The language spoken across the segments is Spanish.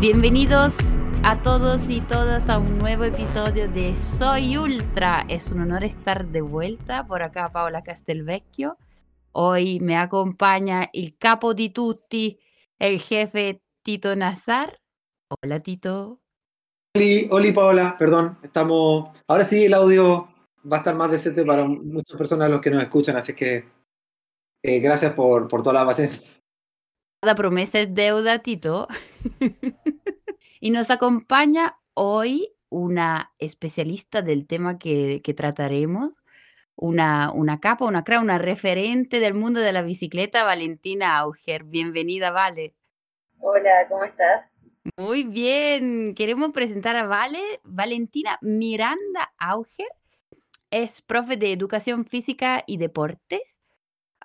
Bienvenidos a todos y todas a un nuevo episodio de Soy Ultra. Es un honor estar de vuelta por acá, Paola Castelvecchio. Hoy me acompaña el capo di tutti, el jefe Tito Nazar. Hola, Tito. Hola, hola Paola, perdón, estamos... Ahora sí el audio va a estar más decente para muchas personas los que nos escuchan, así que eh, gracias por, por toda la paciencia. Cada promesa es deuda, Tito. y nos acompaña hoy una especialista del tema que, que trataremos, una, una capa, una cra, una referente del mundo de la bicicleta, Valentina Auger. Bienvenida, Vale. Hola, ¿cómo estás? Muy bien. Queremos presentar a Vale, Valentina Miranda Auger. Es profe de educación física y deportes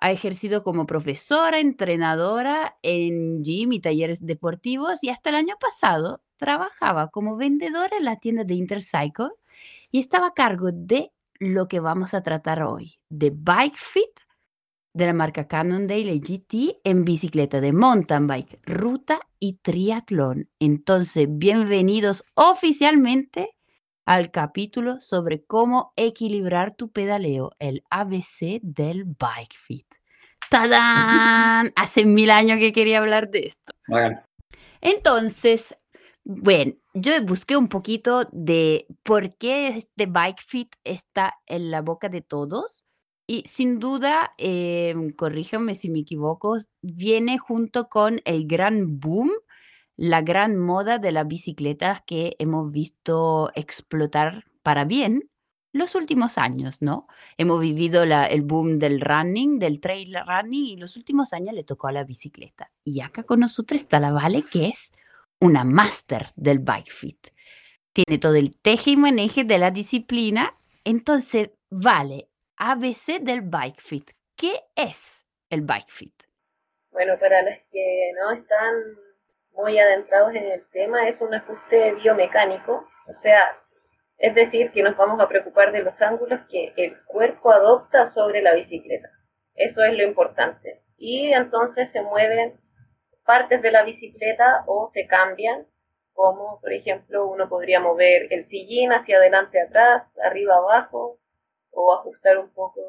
ha ejercido como profesora, entrenadora en gym y talleres deportivos y hasta el año pasado trabajaba como vendedora en la tienda de Intercycle y estaba a cargo de lo que vamos a tratar hoy, de Bike Fit de la marca Cannondale GT en bicicleta de mountain bike, ruta y triatlón. Entonces, bienvenidos oficialmente al capítulo sobre cómo equilibrar tu pedaleo, el ABC del Bike Fit. ¡Tadán! Hace mil años que quería hablar de esto. Entonces, bueno, yo busqué un poquito de por qué este Bike Fit está en la boca de todos. Y sin duda, eh, corríjame si me equivoco, viene junto con el gran boom la gran moda de las bicicletas que hemos visto explotar para bien los últimos años, ¿no? Hemos vivido el boom del running, del trail running, y los últimos años le tocó a la bicicleta. Y acá con nosotros está la Vale, que es una máster del bike fit. Tiene todo el teje y maneje de la disciplina. Entonces, Vale, ABC del bike fit. ¿Qué es el bike fit? Bueno, para los que no están muy adentrados en el tema, es un ajuste biomecánico, o sea, es decir, que nos vamos a preocupar de los ángulos que el cuerpo adopta sobre la bicicleta. Eso es lo importante. Y entonces se mueven partes de la bicicleta o se cambian, como por ejemplo uno podría mover el sillín hacia adelante, atrás, arriba, abajo, o ajustar un poco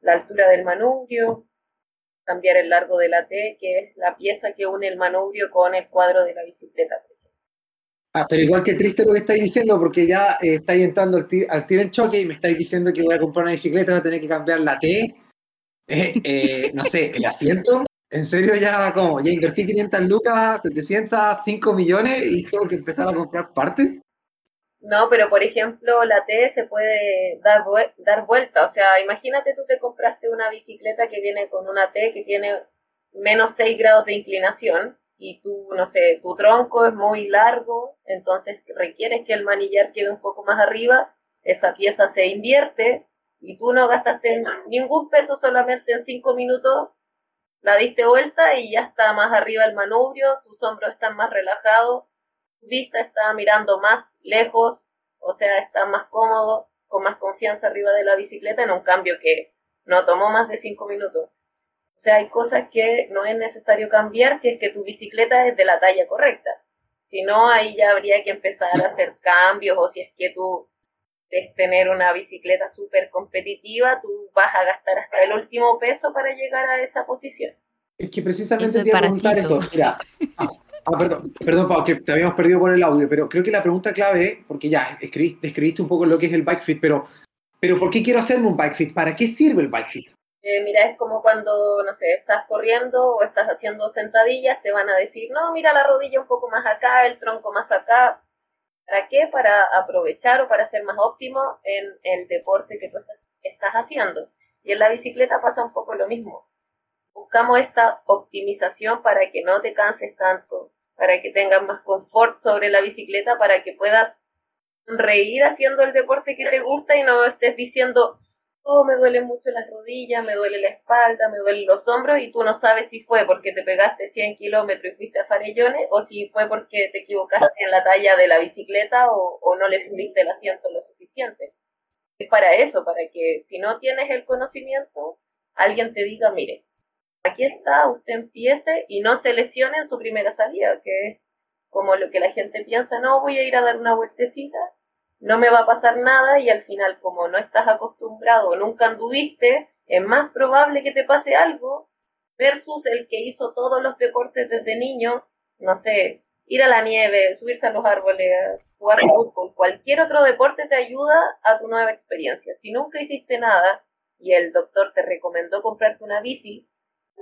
la altura del manubrio, cambiar el largo de la T, que es la pieza que une el manubrio con el cuadro de la bicicleta. Ah, pero igual que triste lo que estáis diciendo, porque ya eh, estáis entrando al, tiro en choque y me estáis diciendo que voy a comprar una bicicleta, voy a tener que cambiar la T, eh, eh, no sé, el asiento. ¿En serio ya como? Ya invertí 500 lucas, 700, 5 millones y tengo que empezar a comprar partes? No, pero por ejemplo, la T se puede dar, dar vuelta. O sea, imagínate tú te compraste una bicicleta que viene con una T que tiene menos 6 grados de inclinación y tú, no sé, tu tronco es muy largo, entonces requieres que el manillar quede un poco más arriba, esa pieza se invierte y tú no gastaste ningún peso, solamente en 5 minutos la diste vuelta y ya está más arriba el manubrio, tus hombros están más relajados, tu vista está mirando más lejos, o sea, está más cómodo, con más confianza arriba de la bicicleta, en un cambio que no tomó más de cinco minutos. O sea, hay cosas que no es necesario cambiar si es que tu bicicleta es de la talla correcta. Si no, ahí ya habría que empezar a hacer cambios o si es que tú es tener una bicicleta súper competitiva, tú vas a gastar hasta el último peso para llegar a esa posición. Es que precisamente te iba a preguntar eso. Mira, ah, perdón, perdón, Pau, que te habíamos perdido por el audio, pero creo que la pregunta clave porque ya escribiste, escribiste un poco lo que es el bike fit, pero, pero ¿por qué quiero hacerme un bike fit? ¿Para qué sirve el bike fit? Eh, mira, es como cuando, no sé, estás corriendo o estás haciendo sentadillas, te van a decir, no, mira la rodilla un poco más acá, el tronco más acá. ¿Para qué? Para aprovechar o para ser más óptimo en el deporte que tú estás haciendo. Y en la bicicleta pasa un poco lo mismo. Buscamos esta optimización para que no te canses tanto, para que tengas más confort sobre la bicicleta, para que puedas reír haciendo el deporte que te gusta y no estés diciendo, oh, me duelen mucho las rodillas, me duele la espalda, me duelen los hombros y tú no sabes si fue porque te pegaste 100 kilómetros y fuiste a Farellones o si fue porque te equivocaste en la talla de la bicicleta o, no le subiste el asiento lo suficiente. es para eso, para que si no tienes el conocimiento, alguien te diga, mire, aquí está, usted empiece y no se lesione en su primera salida, que es como lo que la gente piensa, no, voy a ir a dar una vueltecita, no me va a pasar nada y al final como no estás acostumbrado nunca anduviste, es más probable que te pase algo versus el que hizo todos los deportes desde niño, no sé, ir a la nieve, subirse a los árboles, jugar fútbol, cualquier otro deporte te ayuda a tu nueva experiencia. Si nunca hiciste nada y el doctor te recomendó comprarte una bici,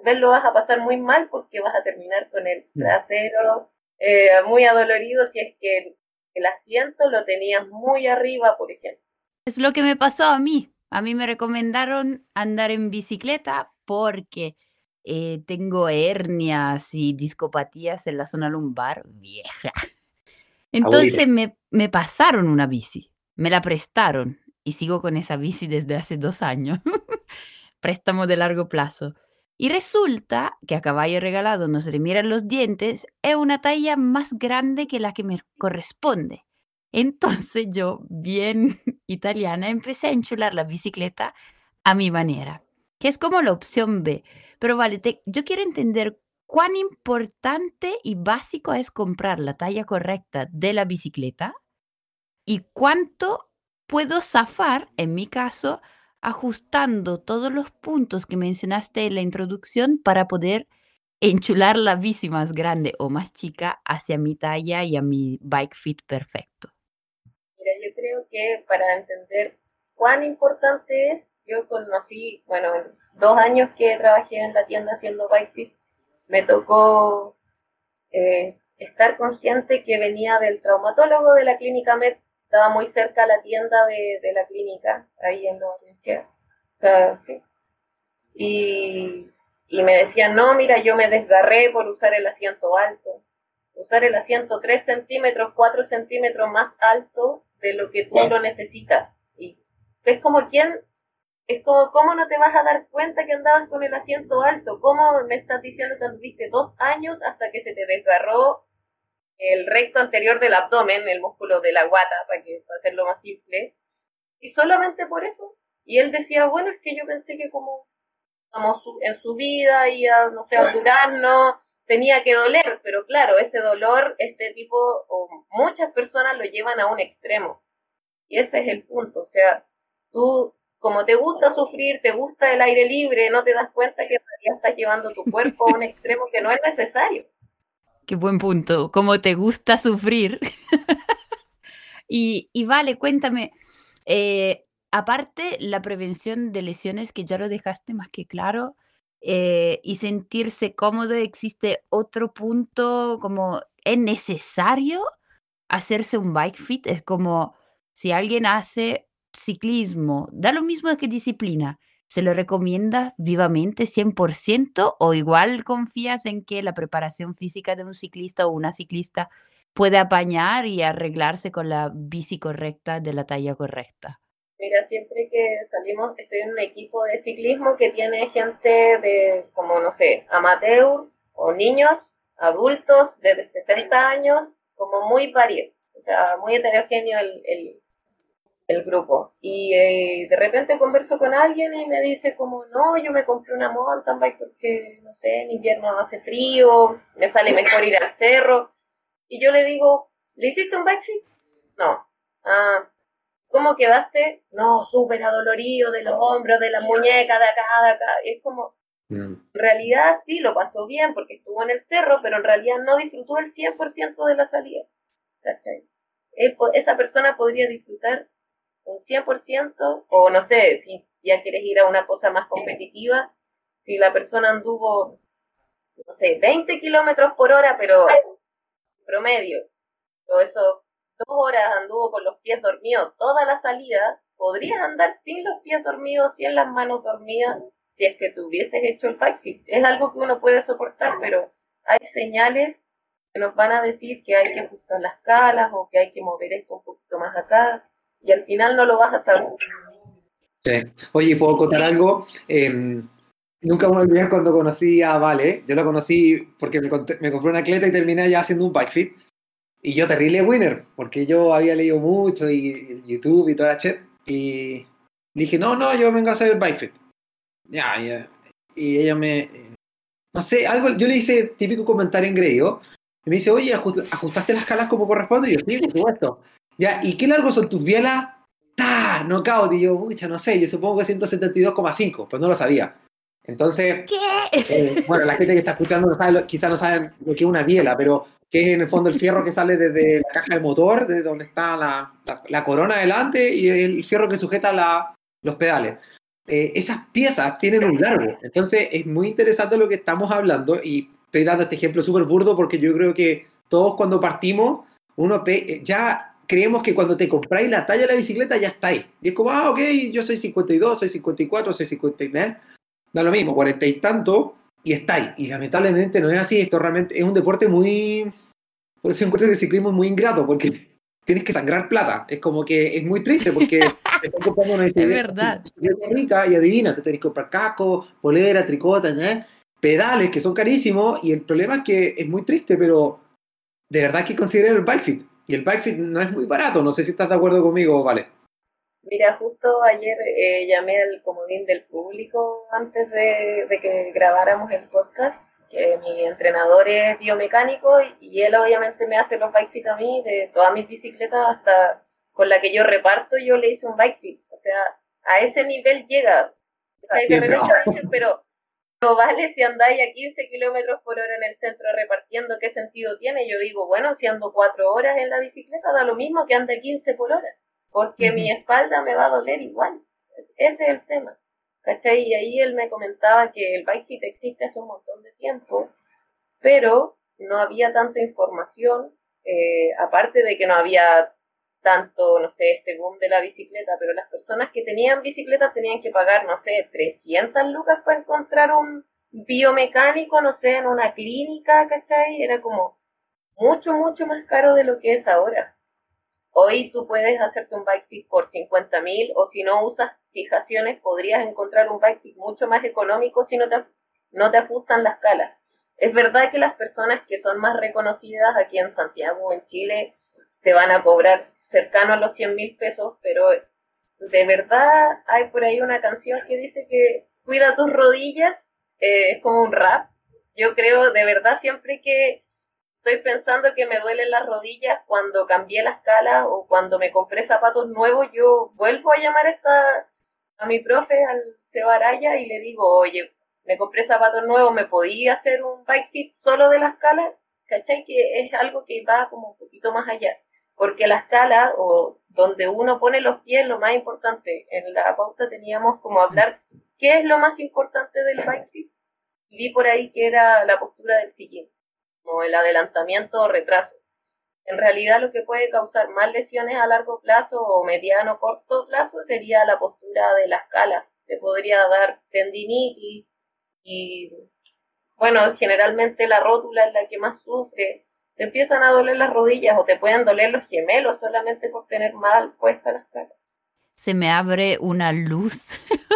vez lo vas a pasar muy mal porque vas a terminar con el mm. trasero eh, muy adolorido si es que el asiento lo tenías muy arriba, por ejemplo. Es lo que me pasó a mí. A mí me recomendaron andar en bicicleta porque eh, tengo hernias y discopatías en la zona lumbar vieja. Entonces me, me pasaron una bici, me la prestaron y sigo con esa bici desde hace dos años. Préstamo de largo plazo. Y resulta que a caballo regalado no se le miran los dientes, es una talla más grande que la que me corresponde. Entonces yo, bien italiana, empecé a enchular la bicicleta a mi manera, que es como la opción B. Pero vale, yo quiero entender cuán importante y básico es comprar la talla correcta de la bicicleta y cuánto puedo zafar, en mi caso, ajustando todos los puntos que mencionaste en la introducción para poder enchular la bici más grande o más chica hacia mi talla y a mi bike fit perfecto. Mira, yo creo que para entender cuán importante es, yo conocí, bueno, dos años que trabajé en la tienda haciendo bike fit, me tocó eh, estar consciente que venía del traumatólogo de la clínica Med estaba muy cerca la tienda de, de la clínica, ahí en Nueva y, y me decían, no, mira, yo me desgarré por usar el asiento alto. Usar el asiento 3 centímetros, 4 centímetros más alto de lo que tú lo necesitas. Y es como quien, es como, ¿cómo no te vas a dar cuenta que andabas con el asiento alto? ¿Cómo me estás diciendo que anduviste dos años hasta que se te desgarró el recto anterior del abdomen, el músculo de la guata, para, que, para hacerlo más simple. Y solamente por eso. Y él decía, bueno, es que yo pensé que como, como en su vida iba, no sé, a no tenía que doler, pero claro, ese dolor, este tipo, o muchas personas lo llevan a un extremo. Y ese es el punto. O sea, tú, como te gusta sufrir, te gusta el aire libre, no te das cuenta que ya estás llevando tu cuerpo a un extremo que no es necesario. Qué buen punto. Como te gusta sufrir. y, vale, cuéntame, eh, aparte la prevención de lesiones que ya lo dejaste más que claro, eh, y sentirse cómodo, existe otro punto como es necesario hacerse un bike fit. Es como si alguien hace ciclismo, da lo mismo que disciplina, ¿Se lo recomienda vivamente 100% o igual confías en que la preparación física de un ciclista o una ciclista puede apañar y arreglarse con la bici correcta de la talla correcta? Mira, siempre que salimos, estoy en un equipo de ciclismo que tiene gente de, como no sé, amateur o niños, adultos de 60 años, como muy varios, o sea, muy heterogéneo el, el, el grupo. Y eh, de repente converso con alguien y me dice como, no, yo me compré una mountain bike porque, no sé, en invierno no hace frío, me sale mejor ir al cerro. Y yo le digo, ¿le hiciste un bike No. Ah, ¿cómo quedaste? No, súper adolorido de los hombros, de la muñeca, de acá, de acá. Es como, mm. en realidad sí, lo pasó bien porque estuvo en el cerro, pero en realidad no disfrutó el 100% de la salida. Esa persona podría disfrutar un 100%, o no sé, si ya quieres ir a una cosa más competitiva, si la persona anduvo, no sé, 20 kilómetros por hora, pero promedio, o eso, dos horas anduvo con los pies dormidos toda la salida, podrías andar sin los pies dormidos, sin las manos dormidas, si es que te hecho el fit. Es algo que uno puede soportar, pero hay señales que nos van a decir que hay que ajustar las calas o que hay que mover esto un poquito más acá y al final no lo vas a saber. Sí. Oye, ¿puedo contar algo? Em, nunca me olvidé cuando conocí a Vale. Yo lo conocí porque me, me compré una cleta y terminé ya haciendo un bike fit. Y yo terrible winner, porque yo había leído mucho y, YouTube y toda la chat. Y, dije, no, no, yo vengo a hacer el bike fit. Ya, ya. Y ella me, no sé, algo, yo le hice típico comentario engreído. Y me dice, oye, ¿ajustaste las calas como corresponde? Y yo, sí, por supuesto. Ya, ¿y qué largo son tus bielas? ¡Ta! Knockout. Y yo, pucha, no sé, yo supongo que 172,5, pues no lo sabía. Entonces, ¿Qué? Eh, bueno, la gente que está escuchando no sabe, quizás no saben lo que es una biela, pero que es en el fondo el fierro que sale desde la caja de motor, desde donde está la, la, corona delante y el fierro que sujeta la, los pedales. Eh, esas piezas tienen un largo. Entonces es muy interesante lo que estamos hablando y estoy dando este ejemplo súper burdo porque yo creo que todos cuando partimos, uno eh, ya creemos que cuando te compráis la talla de la bicicleta ya está ahí. Y es como, ah, ok, yo soy 52, soy 54, soy 59, da lo mismo, 40 y tanto, y está ahí. Y lamentablemente no es así, esto realmente es un deporte muy... Por eso encuentro que el ciclismo es muy ingrato, porque tienes que sangrar plata. Es como que es muy triste porque te comprando una bicicleta es verdad. rica y adivina, te tenés que comprar casco, polera, tricota, ¿eh? pedales que son carísimos y el problema es que es muy triste, pero de verdad hay que considerar el bike fit. Y el bike fit no es muy barato, no sé si estás de acuerdo conmigo, vale. Mira, justo ayer eh, llamé al comodín del público antes de, de que grabáramos el podcast mi entrenador es biomecánico y, él obviamente me hace los bike fit a mí de todas mis bicicletas hasta con la que yo reparto yo le hice un bike fit. O sea, a ese nivel llega. pero no vale si andáis a 15 kilómetros por hora en el centro repartiendo, ¿qué sentido tiene? Yo digo, bueno, si ando 4 horas en la bicicleta, da lo mismo que ande 15 por hora, porque mi espalda me va a doler igual. Ese es el tema. ¿cachai? Y ahí él me comentaba que el bike fit existe hace un montón de tiempo, pero no había tanta información, eh, aparte de que no había tanto, no sé, este boom de la bicicleta, pero las personas que tenían bicicletas tenían que pagar, no sé, 300 lucas para encontrar un biomecánico, no sé, en una clínica, ¿cachai? Era como mucho, mucho más caro de lo que es ahora. Hoy tú puedes hacerte un bike fit por 50 mil o si no usas fijaciones podrías encontrar un bike fit mucho más económico si no te, no te ajustan las calas. Es verdad que las personas que son más reconocidas aquí en Santiago o en Chile te van a cobrar cercano a los 100 mil pesos, pero de verdad hay por ahí una canción que dice que cuida tus rodillas, eh, es como un rap. Yo creo de verdad siempre que estoy pensando que me duelen las rodillas cuando cambié la escala o cuando me compré zapatos nuevos, yo vuelvo a llamar esta, a mi profe, al Cebaraya, y le digo, oye, me compré zapatos nuevos, ¿me podía hacer un bike fit solo de la escala? ¿Cachai? Que es algo que va como un poquito más allá. Porque la escala, o donde uno pone los pies, lo más importante, en la pauta teníamos como hablar qué es lo más importante del. Y vi por ahí que era la postura del sillín como el adelantamiento o retraso. En realidad lo que puede causar más lesiones a largo plazo o mediano corto plazo sería la postura de la escala. Te podría dar tendinitis y, bueno, generalmente la rótula es la que más sufre. Te empiezan a doler las rodillas o te pueden doler los gemelos solamente por tener mal puesta la escala. Se me abre una luz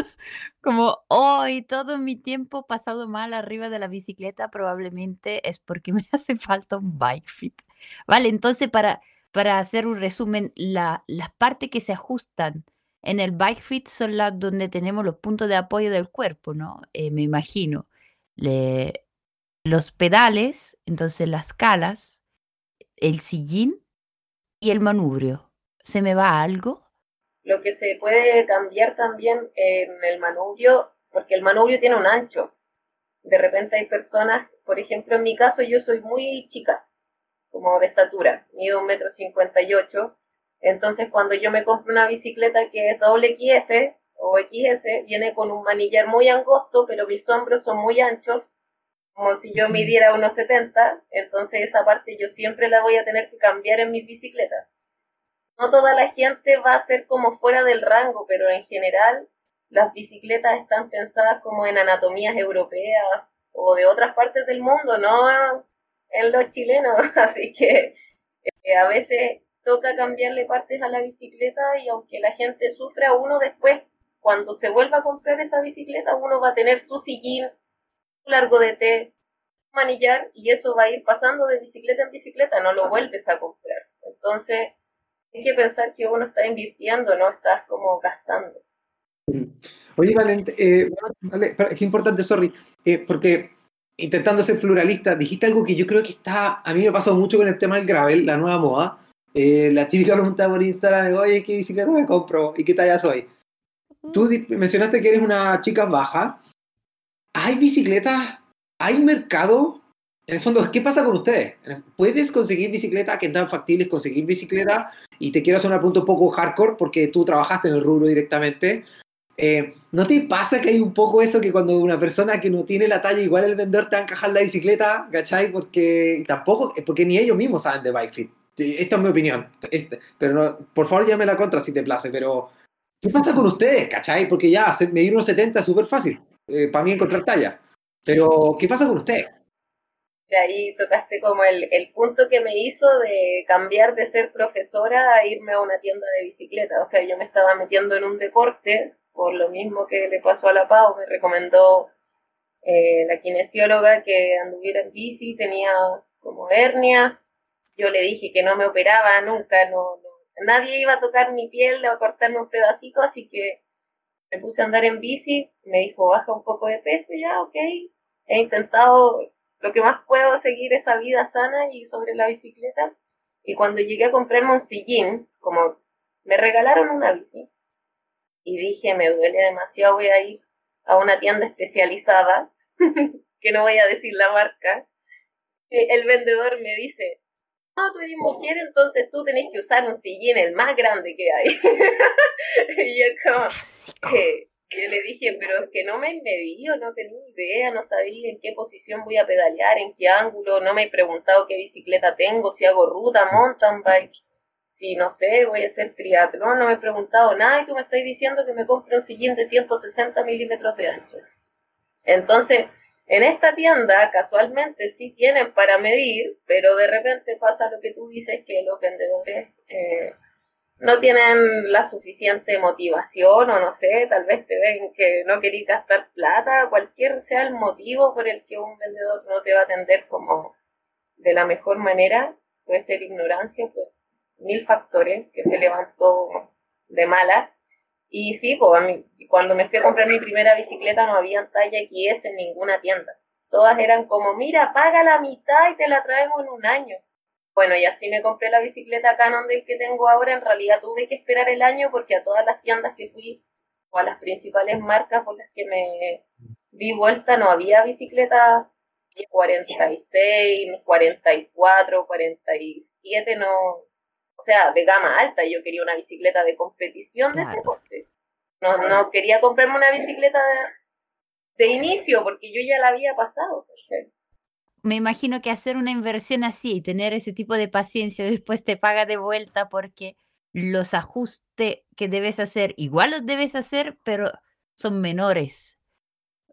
como hoy todo mi tiempo pasado mal arriba de la bicicleta probablemente es porque me hace falta un bike fit. Vale, entonces para, para hacer un resumen, la, las partes que se ajustan en el bike fit son las donde tenemos los puntos de apoyo del cuerpo, ¿no? Eh, me imagino. Le, los pedales, entonces las calas, el sillín y el manubrio. ¿Se me va algo? Lo que se puede cambiar también en el manubrio, porque el manubrio tiene un ancho. De repente hay personas, por ejemplo, en mi caso yo soy muy chica, como de estatura, mido un metro cincuenta y ocho. Entonces cuando yo me compro una bicicleta que es doble XS o XS, viene con un manillar muy angosto, pero mis hombros son muy anchos, como si yo midiera unos 70, entonces esa parte yo siempre la voy a tener que cambiar en mis bicicletas no toda la gente va a ser como fuera del rango, pero en general las bicicletas están pensadas como en anatomías europeas o de otras partes del mundo, no en los chilenos. Así que eh, a veces toca cambiarle partes a la bicicleta y aunque la gente sufra, uno después, cuando se vuelva a comprar esa bicicleta, uno va a tener su sillín, largo de té, manillar y eso va a ir pasando de bicicleta en bicicleta, no lo vuelves a comprar. Entonces, hay que pensar que uno está invirtiendo, no estás como gastando. Oye, Valente, eh, vale, es importante, sorry, eh, porque intentando ser pluralista, dijiste algo que yo creo que está, a mí me pasó mucho con el tema del gravel, la nueva moda. Eh, la típica pregunta por Instagram, oye, ¿qué bicicleta me compro? ¿Y qué talla soy? Tú mencionaste que eres una chica baja. ¿Hay bicicletas? ¿Hay mercado? En el fondo, ¿qué pasa con ustedes? ¿Puedes conseguir bicicleta? ¿Qué tan factible conseguir bicicleta? Y te quiero hacer una pregunta un poco hardcore porque tú trabajaste en el rubro directamente. Eh, ¿No te pasa que hay un poco eso que cuando una persona que no tiene la talla, igual el vendedor te va la bicicleta, ¿cachai? Porque tampoco, porque ni ellos mismos saben de bike fit. Esta es mi opinión. Este, pero no, por favor, llame la contra si te place. Pero, ¿qué pasa con ustedes, cachai? Porque ya, medir unos 70 es súper fácil eh, para mí encontrar talla. Pero, ¿qué pasa con ustedes? De ahí tocaste como el, el punto que me hizo de cambiar de ser profesora a irme a una tienda de bicicleta. O sea, yo me estaba metiendo en un deporte por lo mismo que le pasó a la Pau, me recomendó eh, la kinesióloga que anduviera en bici, tenía como hernia, yo le dije que no me operaba nunca, no, nadie iba a tocar mi piel o cortarme un pedacito, así que me puse a andar en bici, me dijo baja un poco de peso, ya, ok, he intentado lo que más puedo seguir esa vida sana y sobre la bicicleta, y cuando llegué a comprarme un sillín, como me regalaron una bici, y dije, me duele demasiado, voy a ir a una tienda especializada, que no voy a decir la marca. El vendedor me dice, no, tú eres mujer, entonces tú tenés que usar un sillín el más grande que hay. y yo como, que yo le dije, pero es que no me medí, no tenía idea, no sabía en qué posición voy a pedalear, en qué ángulo, no me he preguntado qué bicicleta tengo, si hago ruta, mountain bike si no sé, voy a hacer triatlón, no me he preguntado nada y tú me estás diciendo que me compre un sillín de 160 milímetros de ancho. Entonces, en esta tienda casualmente sí tienen para medir, pero de repente pasa lo que tú dices, que los vendedores eh, no tienen la suficiente motivación o no sé, tal vez te ven que no querís gastar plata, cualquier sea el motivo por el que un vendedor no te va a atender como de la mejor manera, puede ser ignorancia, pues mil factores que se levantó de mala. Y sí, pues, cuando me fui a comprar mi primera bicicleta no había talla XS en ninguna tienda. Todas eran como, mira, paga la mitad y te la traemos en un año. Bueno, y así me compré la bicicleta Canon del que tengo ahora. En realidad tuve que esperar el año porque a todas las tiendas que fui, o a las principales marcas por las que me di vuelta, no había bicicletas 46, 44, 47, no, o sea, de gama alta. Yo quería una bicicleta de competición de deporte. No, no quería comprarme una bicicleta de, inicio porque yo ya la había pasado. Me imagino que hacer una inversión así y tener ese tipo de paciencia después te paga de vuelta porque los ajustes que debes hacer, igual los debes hacer, pero son menores.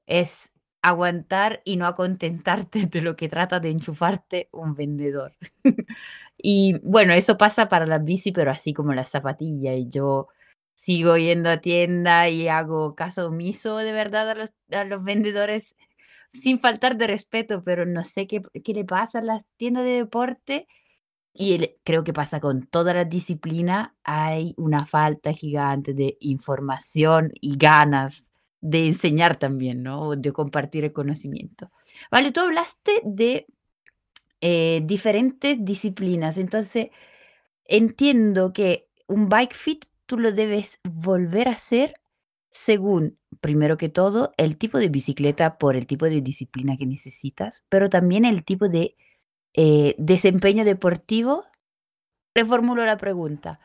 Es aguantar y no acontentarte de lo que trata de enchufarte un vendedor. y bueno, eso pasa para la bici, pero así como la zapatilla. Y yo sigo yendo a tienda y hago caso omiso de verdad a los, a los vendedores sin faltar de respeto, pero no sé qué, qué le pasa a las tiendas de deporte. Y creo que pasa con toda la disciplina, hay una falta gigante de información y ganas de enseñar también, ¿no? De compartir el conocimiento. Vale, tú hablaste de eh, diferentes disciplinas, entonces entiendo que un bike fit tú lo debes volver a hacer según, primero que todo, el tipo de bicicleta por el tipo de disciplina que necesitas, pero también el tipo de eh, desempeño deportivo. Reformulo la pregunta.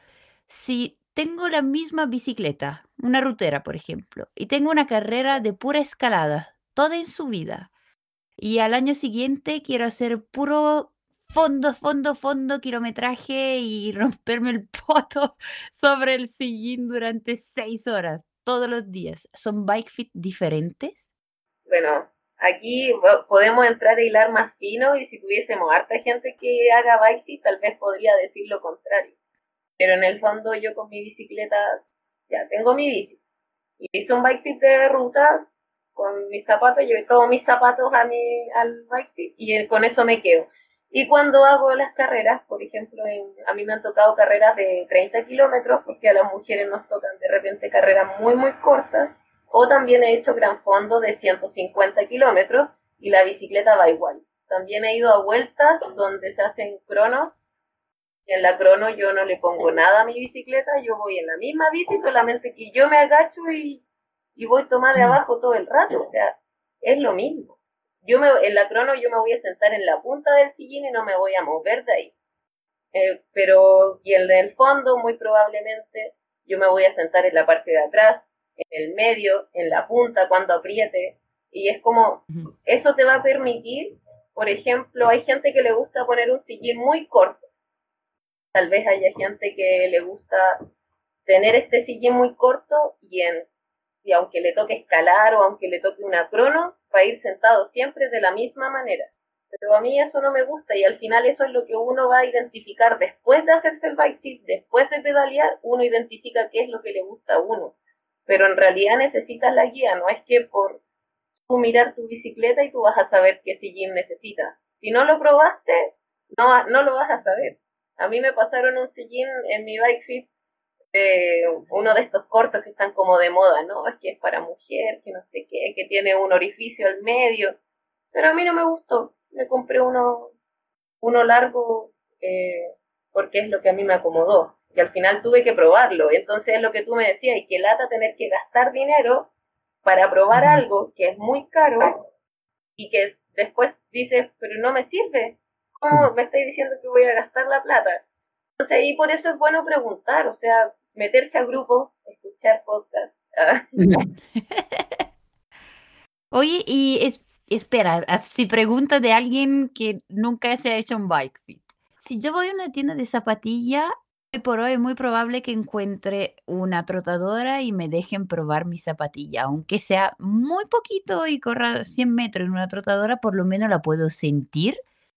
Si tengo la misma bicicleta, una rutera, por ejemplo, y tengo una carrera de pura escalada, toda en su vida, y al año siguiente quiero hacer puro fondo, fondo, fondo, kilometraje y romperme el poto sobre el sillín durante seis horas, todos los días. ¿Son bike fit diferentes? Bueno, aquí podemos entrar a hilar más fino y si tuviésemos harta gente que haga bike fit, tal vez podría decir lo contrario. Pero en el fondo yo con mi bicicleta, ya tengo mi bici. Y hice un bike fit de ruta con mis zapatos, llevé todos mis zapatos a mi, al bike y con eso me quedo. Y cuando hago las carreras, por ejemplo, a mí me han tocado carreras de 30 kilómetros, porque a las mujeres nos tocan de repente carreras muy, muy cortas, o también he hecho gran fondo de 150 kilómetros y la bicicleta va igual. También he ido a vueltas donde se hacen cronos. En la crono yo no le pongo nada a mi bicicleta, yo voy en la misma bici, solamente que yo me agacho y, y voy a tomar de mm. abajo todo el rato. O sea, es lo mismo yo me, en la crono yo me voy a sentar en la punta del sillín y no me voy a mover de ahí. Eh, pero, y el fondo, muy probablemente, yo me voy a sentar en la parte de atrás, en el medio, en la punta, cuando apriete. Y es como, eso te va a permitir, por ejemplo, hay gente que le gusta poner un sillín muy corto. Tal vez haya gente que le gusta tener este sillín muy corto y en y aunque le toque escalar o aunque le toque una crono, va a ir sentado siempre de la misma manera. Pero a mí eso no me gusta y al final eso es lo que uno va a identificar después de hacerse el bike fit, después de pedalear, uno identifica qué es lo que le gusta a uno. Pero en realidad necesitas la guía, no es que por tú mirar tu bicicleta y tú vas a saber qué sillín necesitas. Si no lo probaste, no, no lo vas a saber. A mí me pasaron un sillín en mi bike fit uno de estos cortos que están como de moda, ¿no? Es que es para mujer, que no sé qué, que tiene un orificio al medio. Pero a mí no me gustó. Me compré uno, uno largo eh, porque es lo que a mí me acomodó. Y al final tuve que probarlo. Entonces es lo que tú me decías, y que lata tener que gastar dinero para probar algo que es muy caro y que después dices, pero no me sirve. ¿Cómo me estáis diciendo que voy a gastar la plata? Entonces ahí por eso es bueno preguntar, o sea, meterse al grupo, escuchar podcast. Ah. Oye, y espera, ah, si pregunta de alguien que nunca se ha hecho un bike fit. Si yo voy a una tienda de zapatillas, hoy por hoy es muy probable que encuentre una trotadora y me dejen probar mi zapatilla. Aunque sea muy poquito y corra 100 metros en una trotadora, por lo menos la puedo sentir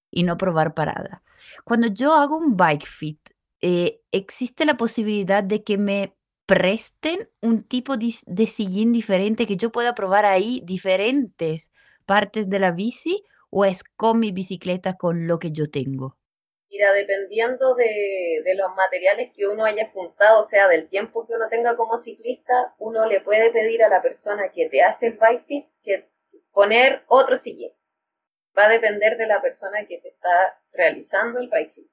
y no probar parada. Cuando yo hago un bike fit, eh, existe la posibilidad de que me presten un tipo de, sillín diferente, que yo pueda probar ahí diferentes partes de la bici o es con mi bicicleta con lo que yo tengo? Mira, dependiendo de, de, los materiales que uno haya juntado, o sea, del tiempo que uno tenga como ciclista, uno le puede pedir a la persona que te hace el bike que poner otro sillín. Va a depender de la persona que te está realizando el bike.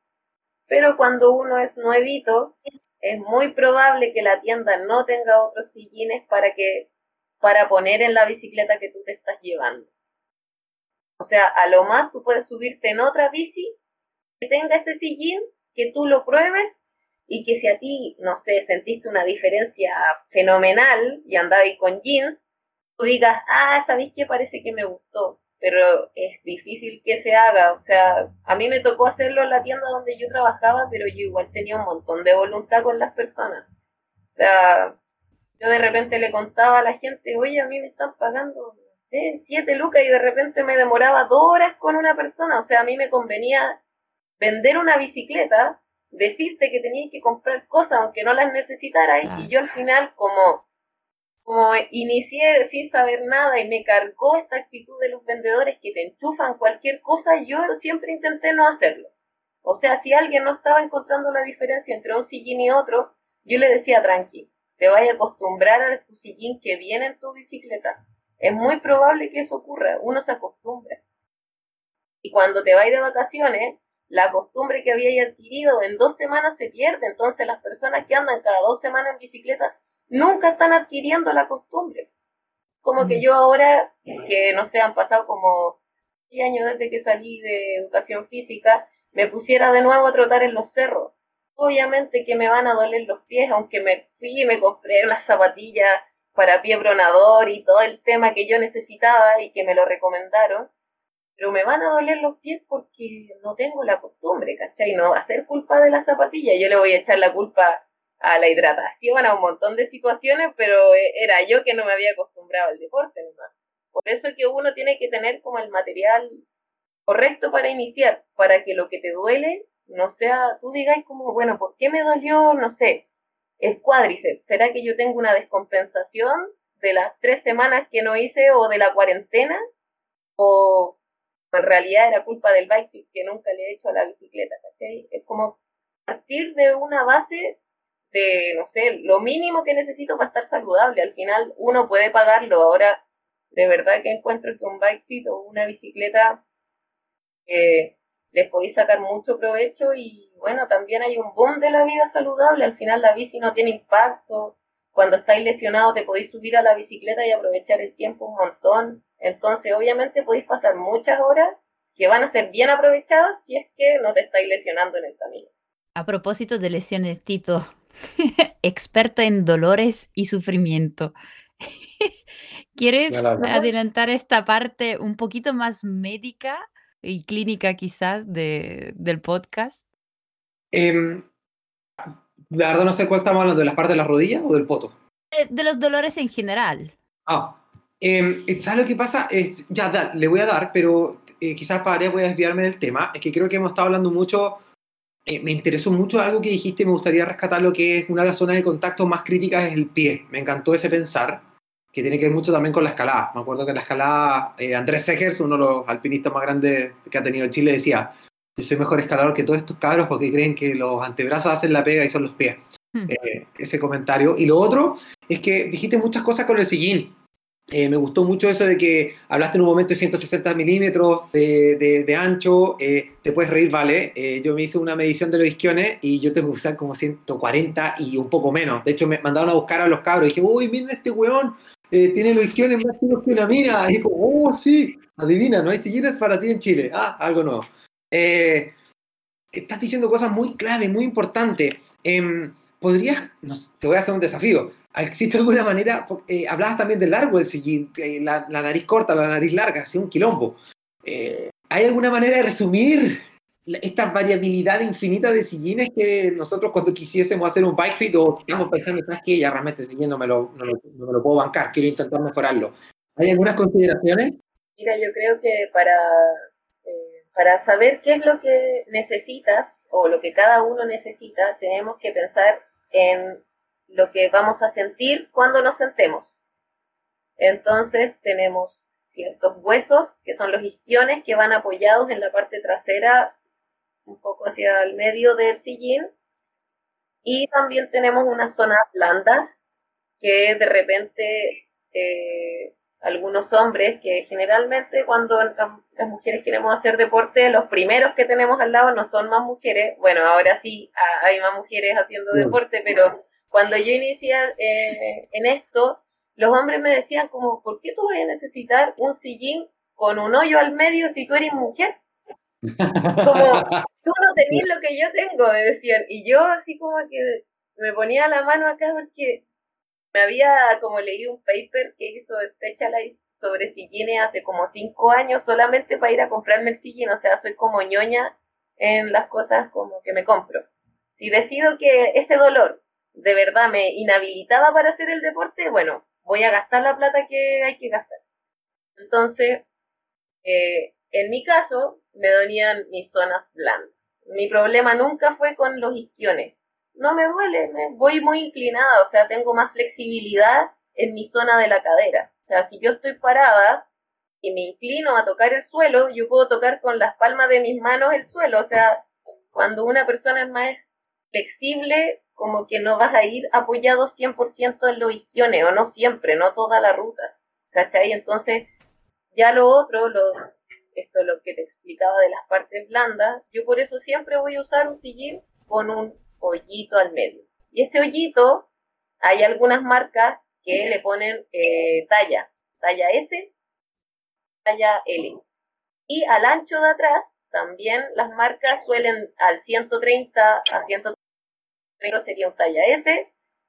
Pero cuando uno es nuevito, es muy probable que la tienda no tenga otros sillines para que para poner en la bicicleta que tú te estás llevando. O sea, a lo más tú puedes subirte en otra bici que tenga ese sillín, que tú lo pruebes y que si a ti, no sé, sentiste una diferencia fenomenal y andabas con jeans, tú digas, ah, ¿sabéis qué? Parece que me gustó pero es difícil que se haga. O sea, a mí me tocó hacerlo en la tienda donde yo trabajaba, pero yo igual tenía un montón de voluntad con las personas. O sea, yo de repente le contaba a la gente, oye, a mí me están pagando siete lucas y de repente me demoraba dos horas con una persona. O sea, a mí me convenía vender una bicicleta, decirte que tenías que comprar cosas aunque no las necesitaras y yo al final como como inicié sin saber nada y me cargó esta actitud de los vendedores que te enchufan cualquier cosa, yo siempre intenté no hacerlo. O sea, si alguien no estaba encontrando la diferencia entre un sillín y otro, yo le decía tranqui, te vaya a acostumbrar a tu sillín que viene en tu bicicleta. Es muy probable que eso ocurra, uno se acostumbra. Y cuando te vas de vacaciones, la costumbre que había adquirido en dos semanas se pierde. Entonces las personas que andan cada dos semanas en bicicleta nunca están adquiriendo la costumbre. Como que mm. yo ahora, que no sé, han pasado como 10 años desde que salí de educación física, me pusiera de nuevo a trotar en los cerros. Obviamente que me van a doler los pies, aunque me fui y me compré unas zapatillas para pie pronador y todo el tema que yo necesitaba y que me lo recomendaron, pero me van a doler los pies porque no tengo la costumbre, ¿cachai? No va a ser culpa de la zapatilla, yo le voy a echar la culpa a la hidratación, a un montón de situaciones, pero e, era yo que no me había acostumbrado al deporte nomás. Por eso es que uno tiene que tener como el material correcto para iniciar, para que lo que te duele no sea, tú digas como, bueno, ¿por qué me dolió? No sé, el cuádriceps. ¿Será que yo tengo una descompensación de las tres semanas que no hice o de la cuarentena? ¿O en realidad era culpa del bike que nunca le he hecho a la bicicleta. Es como partir de una base de, no sé, lo mínimo que necesito para estar saludable. Al final uno puede pagarlo. Ahora, de verdad que encuentro que un bike fit o una bicicleta eh, les podéis sacar mucho provecho y bueno, también hay un boom de la vida saludable. Al final la bici no tiene impacto. Cuando estáis lesionados te podéis subir a la bicicleta y aprovechar el tiempo un montón. Entonces, obviamente podéis pasar muchas horas que van a ser bien aprovechadas si es que no te estáis lesionando en el camino. A propósito de lesiones, Tito, experta en dolores y sufrimiento. ¿Quieres adelantar esta parte un poquito más médica y clínica quizás de, del podcast? Eh, la verdad no sé cuál estamos hablando, ¿de las partes de la rodilla o del poto? De, de los dolores en general. Ah, eh, ¿sabes lo que pasa? Ya, da, le voy a dar, pero eh, quizás para voy a desviarme del tema. Es que creo que hemos estado hablando mucho, eh, me interesó mucho algo que dijiste, me gustaría rescatar lo que es una de las zonas de contacto más críticas es el pie. Me encantó ese pensar, que tiene que ver mucho también con la escalada. Me acuerdo que la escalada, eh, Andrés Segers, uno de los alpinistas más grandes que ha tenido Chile, decía, yo soy mejor escalador que todos estos cabros porque creen que los antebrazos hacen la pega y son los pies. Hmm. Eh, ese comentario. Y lo otro es que dijiste muchas cosas con el sillín. Eh, me gustó mucho eso de que hablaste en un momento de 160 milímetros de, ancho. Eh, te puedes reír, ¿vale? Eh, yo me hice una medición de los isquiones y yo tengo que usar como 140 y un poco menos. De hecho, me mandaron a buscar a los cabros y dije, uy, miren este weón, tiene los isquiones más chicos que una mina. Y dijo, oh, sí, adivina, no hay sillines para ti en Chile. Ah, algo nuevo. estás diciendo cosas muy clave, muy importantes. Em, podrías, te voy a hacer un desafío ¿Existe alguna manera? Eh, hablabas también del largo del sillín, la, la, nariz corta, la nariz larga, así un quilombo. Eh, ¿Hay alguna manera de resumir esta variabilidad infinita de sillines que nosotros cuando quisiésemos hacer un bike fit o estamos pensando, ¿sabes qué? Ya realmente el sillín no me, lo, no, no me lo puedo bancar, quiero intentar mejorarlo. ¿Hay algunas consideraciones? Mira, yo creo que para, eh, para saber qué es lo que necesitas o lo que cada uno necesita, tenemos que pensar en lo que vamos a sentir cuando nos sentemos. Entonces tenemos ciertos huesos, que son los isquiones, que van apoyados en la parte trasera, un poco hacia el medio del sillín. Y también tenemos unas zonas blandas, que de repente eh, algunos hombres, que generalmente cuando las mujeres queremos hacer deporte, los primeros que tenemos al lado no son más mujeres. Bueno, ahora sí hay más mujeres haciendo deporte, pero cuando yo inicié eh, en esto, los hombres me decían como, ¿por qué tú vas a necesitar un sillín con un hoyo al medio si tú eres mujer? Como, tú no tenés lo que yo tengo, me decían. Y yo así como que me ponía la mano acá porque me había como leído un paper que hizo Specialized sobre sillines hace como cinco años solamente para ir a comprarme el sillín, o sea, soy como ñoña en las cosas como que me compro. Si decido que ese dolor de verdad me inhabilitaba para hacer el deporte, bueno, voy a gastar la plata que hay que gastar. Entonces, eh, en mi caso, me dolían mis zonas blandas. Mi problema nunca fue con los isquiones. No me duele, me voy muy inclinada, o sea, tengo más flexibilidad en mi zona de la cadera. O sea, si yo estoy parada y me inclino a tocar el suelo, yo puedo tocar con las palmas de mis manos el suelo. O sea, cuando una persona es más flexible, como que no vas a ir apoyado 100% en los isquiones, o no siempre, no toda la ruta, ¿cachai? Entonces, ya lo otro, lo, esto lo que te explicaba de las partes blandas, yo por eso siempre voy a usar un sillín con un hoyito al medio. Y este hoyito, hay algunas marcas que le ponen eh, talla, talla S, talla L. Y al ancho de atrás, también las marcas suelen al 130 a 130 sería un talla S,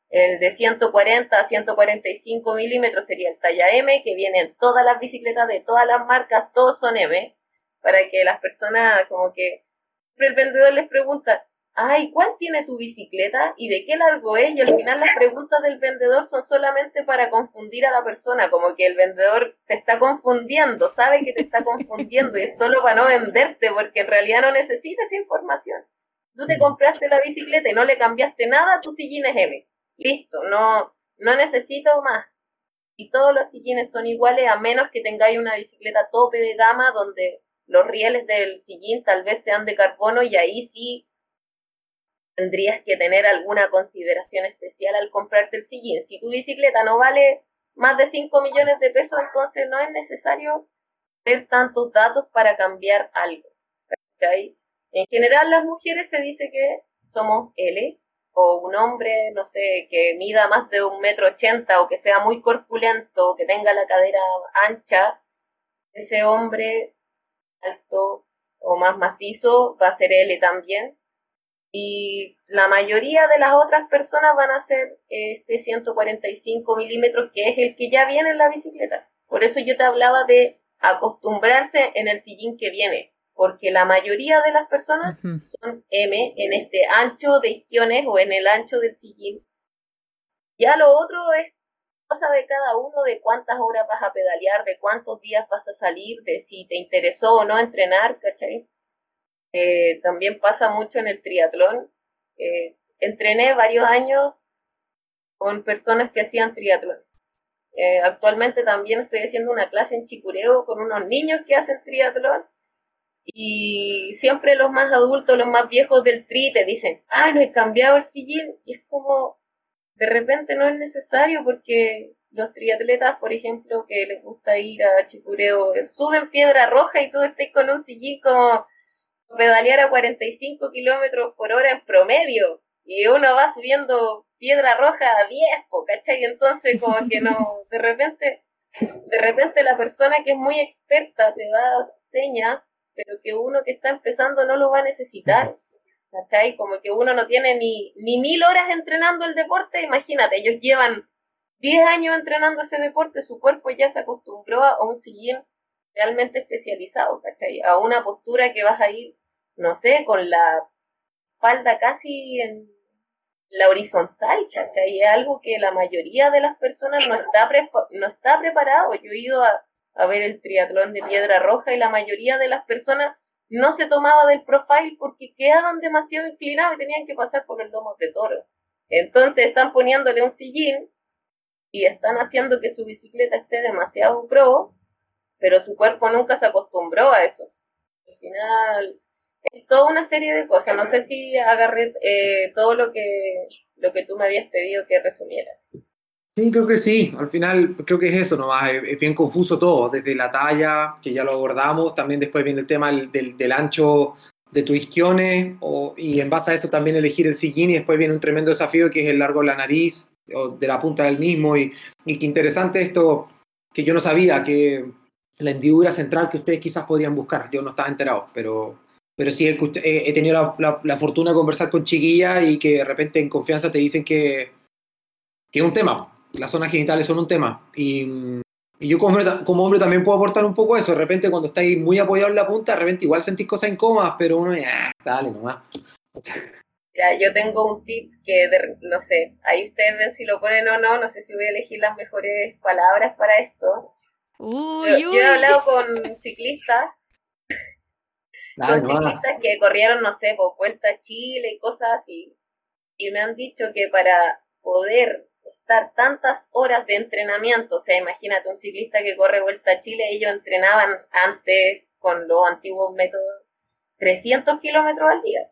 el de 140 a 145 milímetros sería el talla M, que viene en todas las bicicletas de todas las marcas, todos son M, para que las personas como que el vendedor les pregunta, ay, ¿cuál tiene tu bicicleta y de qué largo es? Y al final las preguntas del vendedor son solamente para confundir a la persona, como que el vendedor te está confundiendo, sabe que te está confundiendo y es solo para no venderte, porque en realidad no necesita esa información. Tú te compraste la bicicleta y no le cambiaste nada, tu sillín es M. Listo, no, no necesito más. Y todos los sillines son iguales a menos que tengáis una bicicleta tope de gama donde los rieles del sillín tal vez sean de carbono y ahí sí tendrías que tener alguna consideración especial al comprarte el sillín. Si tu bicicleta no vale más de 5 millones de pesos, entonces no es necesario tener tantos datos para cambiar algo. En general, las mujeres se dice que somos L, o un hombre, no sé, que mida más de un metro ochenta o que sea muy corpulento, que tenga la cadera ancha, ese hombre alto o más macizo va a ser L también. Y la mayoría de las otras personas van a ser este 145 milímetros, que es el que ya viene en la bicicleta. Por eso yo te hablaba de acostumbrarse en el sillín que viene porque la mayoría de las personas son M en este ancho de isquiones o en el ancho del sillín. Ya lo otro es cosa de cada uno, de cuántas horas vas a pedalear, de cuántos días vas a salir, de si te interesó o no entrenar, ¿cachai? Eh, también pasa mucho en el triatlón. Eh, entrené varios años con personas que hacían triatlón. Eh, actualmente también estoy haciendo una clase en Chicureo con unos niños que hacen triatlón y siempre los más adultos, los más viejos del tri te dicen, ah, no he cambiado el sillín. Y es como, de repente no es necesario porque los triatletas, por ejemplo, que les gusta ir a Chicureo, suben piedra roja y tú estás con un sillín como pedalear a 45 kilómetros por hora en promedio. Y uno va subiendo piedra roja a 10, ¿cachai? Entonces como que no, de repente, de repente la persona que es muy experta te da señas pero que uno que está empezando no lo va a necesitar. ¿Cachai? Como que uno no tiene ni, ni mil horas entrenando el deporte, imagínate, ellos llevan 10 años entrenando ese deporte, su cuerpo ya se acostumbró a un sillín realmente especializado, ¿cachai? A una postura que vas a ir, no sé, con la espalda casi en la horizontal, ¿cachai? Es algo que la mayoría de las personas no está, no está preparado. Yo he ido a, a ver el triatlón de Piedra Roja y la mayoría de las personas no se tomaba del profile porque quedaban demasiado inclinados y tenían que pasar por el domo de toro. Entonces están poniéndole un sillín y están haciendo que su bicicleta esté demasiado pro, pero su cuerpo nunca se acostumbró a eso. Al final es toda una serie de cosas. No sé si agarré eh, todo lo que, lo que tú me habías pedido que resumiera. Sí, creo que sí. Al final creo que es eso nomás. Es, bien confuso todo. Desde la talla, que ya lo abordamos, también después viene el tema del, del, ancho de tus isquiones y en base a eso también elegir el sillín y después viene un tremendo desafío que es el largo de la nariz o de la punta del mismo y, y qué interesante esto que yo no sabía que la hendidura central que ustedes quizás podrían buscar. Yo no estaba enterado, pero, pero sí he, he tenido la, la, fortuna de conversar con chiquillas y que de repente en confianza te dicen que, que es un tema las zonas genitales son un tema. Y, yo como hombre, como hombre, también puedo aportar un poco eso. De repente cuando estáis muy apoyado en la punta, de repente igual sentís cosas incómodas, pero uno ya, dale nomás. Ya, yo tengo un tip que, no sé, ahí ustedes ven si lo ponen o no, no sé si voy a elegir las mejores palabras para esto. Uy, yo, he hablado con ciclistas, con ciclistas que corrieron, no sé, por Vuelta a Chile y cosas así, y me han dicho que para poder tantas horas de entrenamiento. O sea, imagínate un ciclista que corre vuelta a Chile, ellos entrenaban antes con los antiguos métodos 300 kilómetros al día.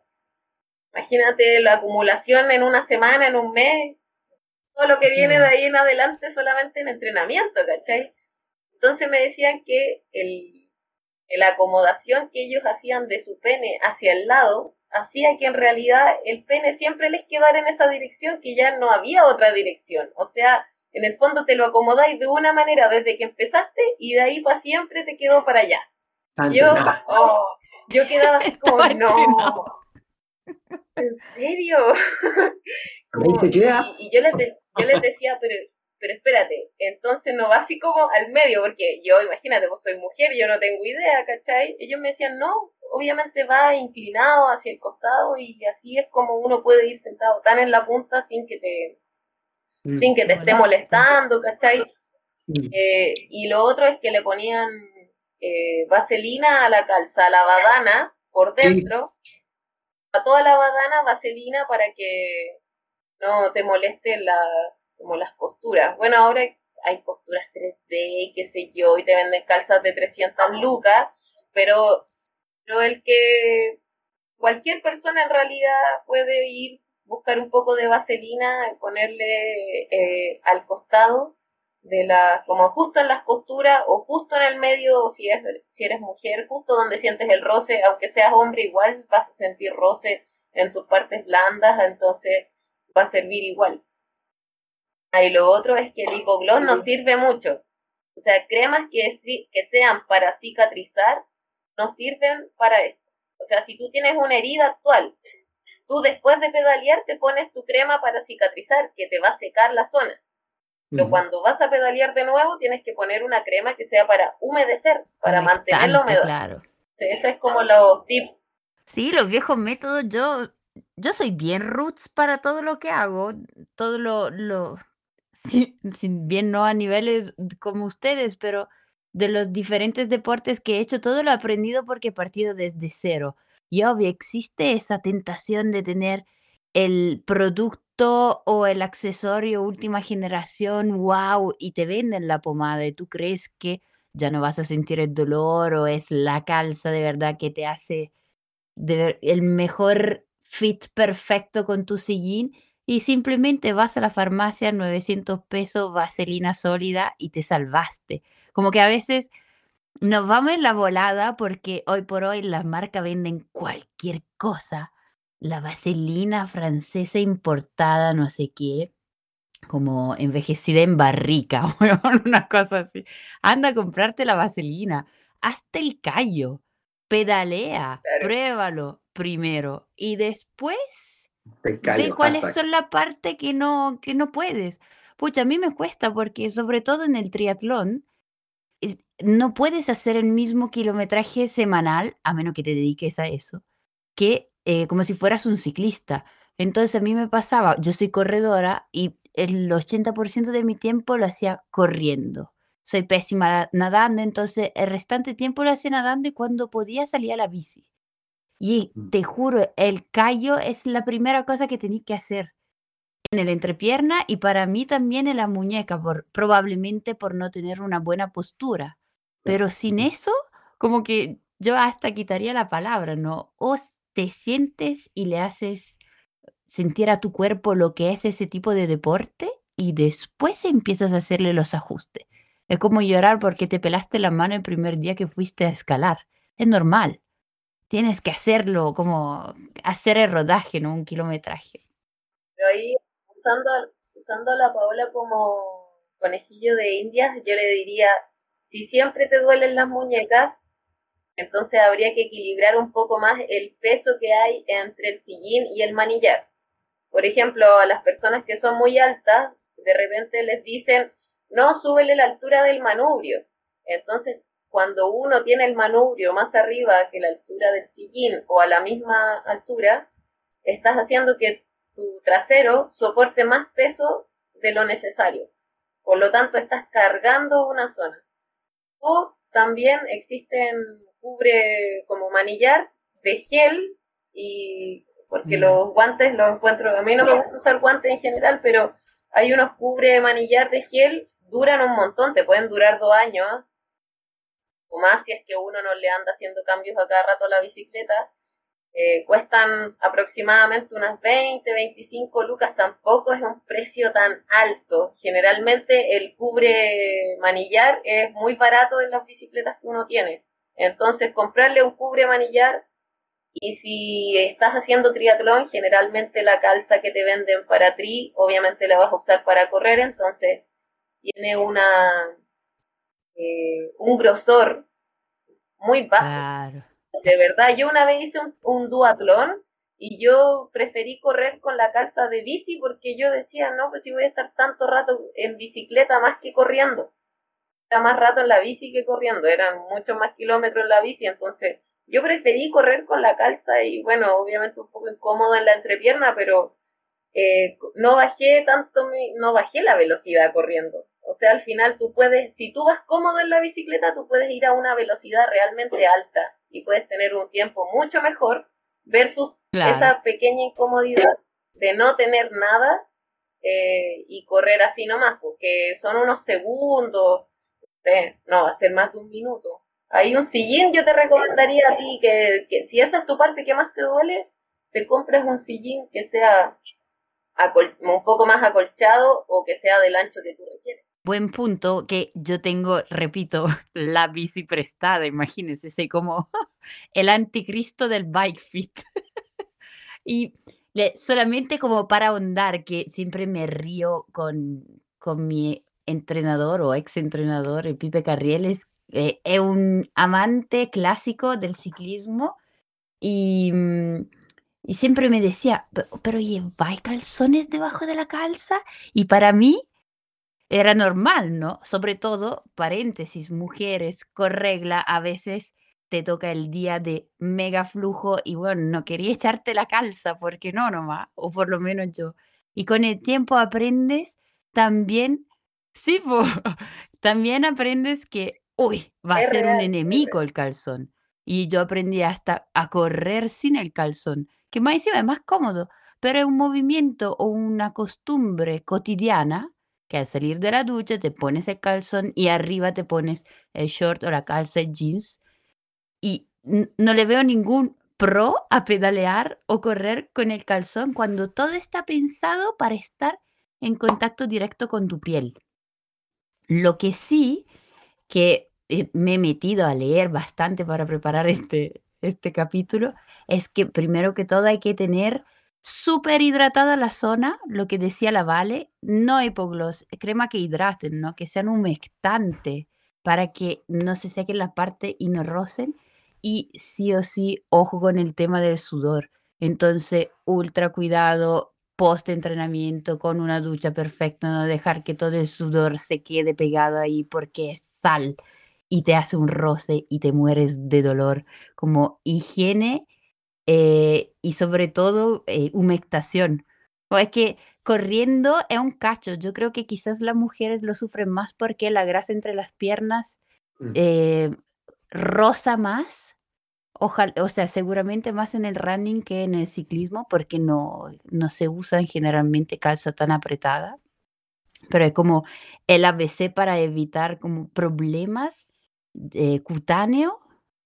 Imagínate la acumulación en una semana, en un mes, todo lo que viene de ahí en adelante solamente en entrenamiento, ¿cachai? Entonces me decían que el, la acomodación que ellos hacían de su pene hacia el lado hacía que en realidad el pene siempre les quedara en esa dirección, que ya no había otra dirección. O sea, en el fondo te lo acomodáis de una manera desde que empezaste y de ahí para siempre te quedó para allá. Yo, oh, yo quedaba así como, no. ¿En serio? y, y, yo les, yo les decía, pero pero espérate, entonces no va así como al medio, porque yo, imagínate, vos soy mujer, yo no tengo idea, ¿cachai? Ellos me decían, no, obviamente va inclinado hacia el costado y así es como uno puede ir sentado tan en la punta sin que te, mm. sin que te esté molestando, ¿cachai? Mm. Eh, y lo otro es que le ponían eh, vaselina a la calza, a la badana por dentro, a toda la badana vaselina para que no te moleste la como las posturas. Bueno, ahora hay posturas 3D, qué sé yo, y te venden calzas de 300 lucas, pero pero el que cualquier persona en realidad puede ir buscar un poco de vaselina, ponerle eh, al costado de la, como justo en las costuras o justo en el medio, si, es, si eres mujer, justo donde sientes el roce, aunque seas hombre igual vas a sentir roce en tus partes blandas, entonces va a servir igual. Y lo otro es que el hipogloss no sirve mucho. O sea, cremas que, que sean para cicatrizar no sirven para eso. O sea, si tú tienes una herida actual, tú después de pedalear te pones tu crema para cicatrizar, que te va a secar la zona. Pero cuando vas a pedalear de nuevo, tienes que poner una crema que sea para humedecer, para mantener la humedad. Claro. ese es como los tips. Sí, los viejos métodos, yo, yo soy bien roots para todo lo que hago, todo lo, lo sí, bien no a niveles como ustedes, pero de los diferentes deportes que he hecho, todo lo he aprendido porque he partido desde cero. Y obvio, existe esa tentación de tener el producto o el accesorio última generación, wow, y te venden la pomada y tú crees que ya no vas a sentir el dolor o es la calza de verdad que te hace el mejor fit perfecto con tu sillín y simplemente vas a la farmacia, 900 pesos, vaselina sólida y te salvaste. Como que a veces nos vamos en la volada porque hoy por hoy las marcas venden cualquier cosa. La vaselina francesa importada, no sé qué, como envejecida en barrica, una cosa así. Anda a comprarte la vaselina, hasta el callo, pedalea, pruébalo primero y después ve cuáles son la parte que no, que no puedes. Pucha, a mí me cuesta porque sobre todo en el triatlón, no puedes hacer el mismo kilometraje semanal, a menos que te dediques a eso, que eh, como si fueras un ciclista. Entonces a mí me pasaba, yo soy corredora y el 80% de mi tiempo lo hacía corriendo. Soy pésima nadando, entonces el restante tiempo lo hacía nadando y cuando podía salía a la bici. Y mm. te juro, el callo es la primera cosa que tenía que hacer en el entrepierna y para mí también en la muñeca, por, probablemente por no tener una buena postura. Pero sin eso, como que yo hasta quitaría la palabra, ¿no? O te sientes y le haces sentir a tu cuerpo lo que es ese tipo de deporte y después empiezas a hacerle los ajustes. Es como llorar porque te pelaste la mano el primer día que fuiste a escalar. Es normal. Tienes que hacerlo, como hacer el rodaje, ¿no? Un kilometraje. Pero ahí, usando, usando a la Paola como conejillo de indias, yo le diría, si siempre te duelen las muñecas, entonces habría que equilibrar un poco más el peso que hay entre el sillín y el manillar. Por ejemplo, a las personas que son muy altas, de repente les dicen, no, súbele la altura del manubrio. Entonces, cuando uno tiene el manubrio más arriba que la altura del sillín o a la misma altura, estás haciendo que tu trasero soporte más peso de lo necesario. Por lo tanto, estás cargando una zona. O también existen cubre como manillar de gel y porque mm. los guantes los encuentro, a mí no me gusta usar guantes en general, pero hay unos cubre manillar de gel, duran un montón, te pueden durar dos años o más si es que uno no le anda haciendo cambios a cada rato a la bicicleta eh, cuestan aproximadamente unas 20, 25 lucas, tampoco es un precio tan alto. Generalmente el cubre manillar es muy barato en las bicicletas que uno tiene. Entonces comprarle un cubre manillar y si estás haciendo triatlón, generalmente la calza que te venden para tri, obviamente la vas a usar para correr, entonces tiene una eh, un grosor muy bajo. De verdad, yo una vez hice un, duatlón y yo preferí correr con la calza de bici porque yo decía, no, pues si voy a estar tanto rato en bicicleta más que corriendo. Era más rato en la bici que corriendo, eran muchos más kilómetros en la bici, entonces yo preferí correr con la calza y bueno, obviamente un poco incómodo en la entrepierna, pero eh, no bajé tanto, no bajé la velocidad corriendo. O sea, al final tú puedes, si tú vas cómodo en la bicicleta, tú puedes ir a una velocidad realmente alta y puedes tener un tiempo mucho mejor versus esa pequeña incomodidad de no tener nada eh, y correr así nomás, porque son unos segundos, no, va a ser más de un minuto. Hay un sillín, yo te recomendaría a ti que, que si esa es tu parte que más te duele, te compres un sillín que sea un poco más acolchado o que sea del ancho que tú requieres. Buen punto, que yo tengo, repito, la bici prestada, imagínense, soy como el anticristo del bike fit. y solamente como para ahondar, que siempre me río con, con mi entrenador o ex entrenador, el Pipe Carrieles, eh, es un amante clásico del ciclismo y, mm, y siempre me decía, pero, pero ¿lleváis calzones debajo de la calza? Y para mí era normal, ¿no? Sobre todo, paréntesis, mujeres con regla, a veces te toca el día de mega flujo y bueno, no quería echarte la calza porque no nomás, o por lo menos yo. Y con el tiempo aprendes también, sí, también aprendes que, uy, va a ser un enemigo el calzón. Y yo aprendí hasta a correr sin el calzón, que más encima es más cómodo, pero es un movimiento o una costumbre cotidiana que al salir de la ducha te pones el calzón y arriba te pones el short o la calza, el jeans. Y no le veo ningún pro a pedalear o correr con el calzón cuando todo está pensado para estar en contacto directo con tu piel. Lo que sí que eh, me he metido a leer bastante para preparar este, este capítulo es que primero que todo hay que tener súper hidratada la zona, lo que decía la Vale, no hipogloss, crema que hidraten, ¿no? Que sean humectante para que no se sequen la parte y no rocen. Y sí o sí, ojo con el tema del sudor. Entonces, ultra cuidado post entrenamiento con una ducha perfecta, no dejar que todo el sudor se quede pegado ahí porque es sal y te hace un roce y te mueres de dolor. Como higiene eh, y sobre todo eh, humectación. O es que corriendo es un cacho. Yo creo que quizás las mujeres lo sufren más porque la grasa entre las piernas mm. eh, rosa más. Ojalá, o sea, seguramente más en el running que en el ciclismo porque no, no se usan generalmente calza tan apretada. Pero es como el ABC para evitar como problemas cutáneos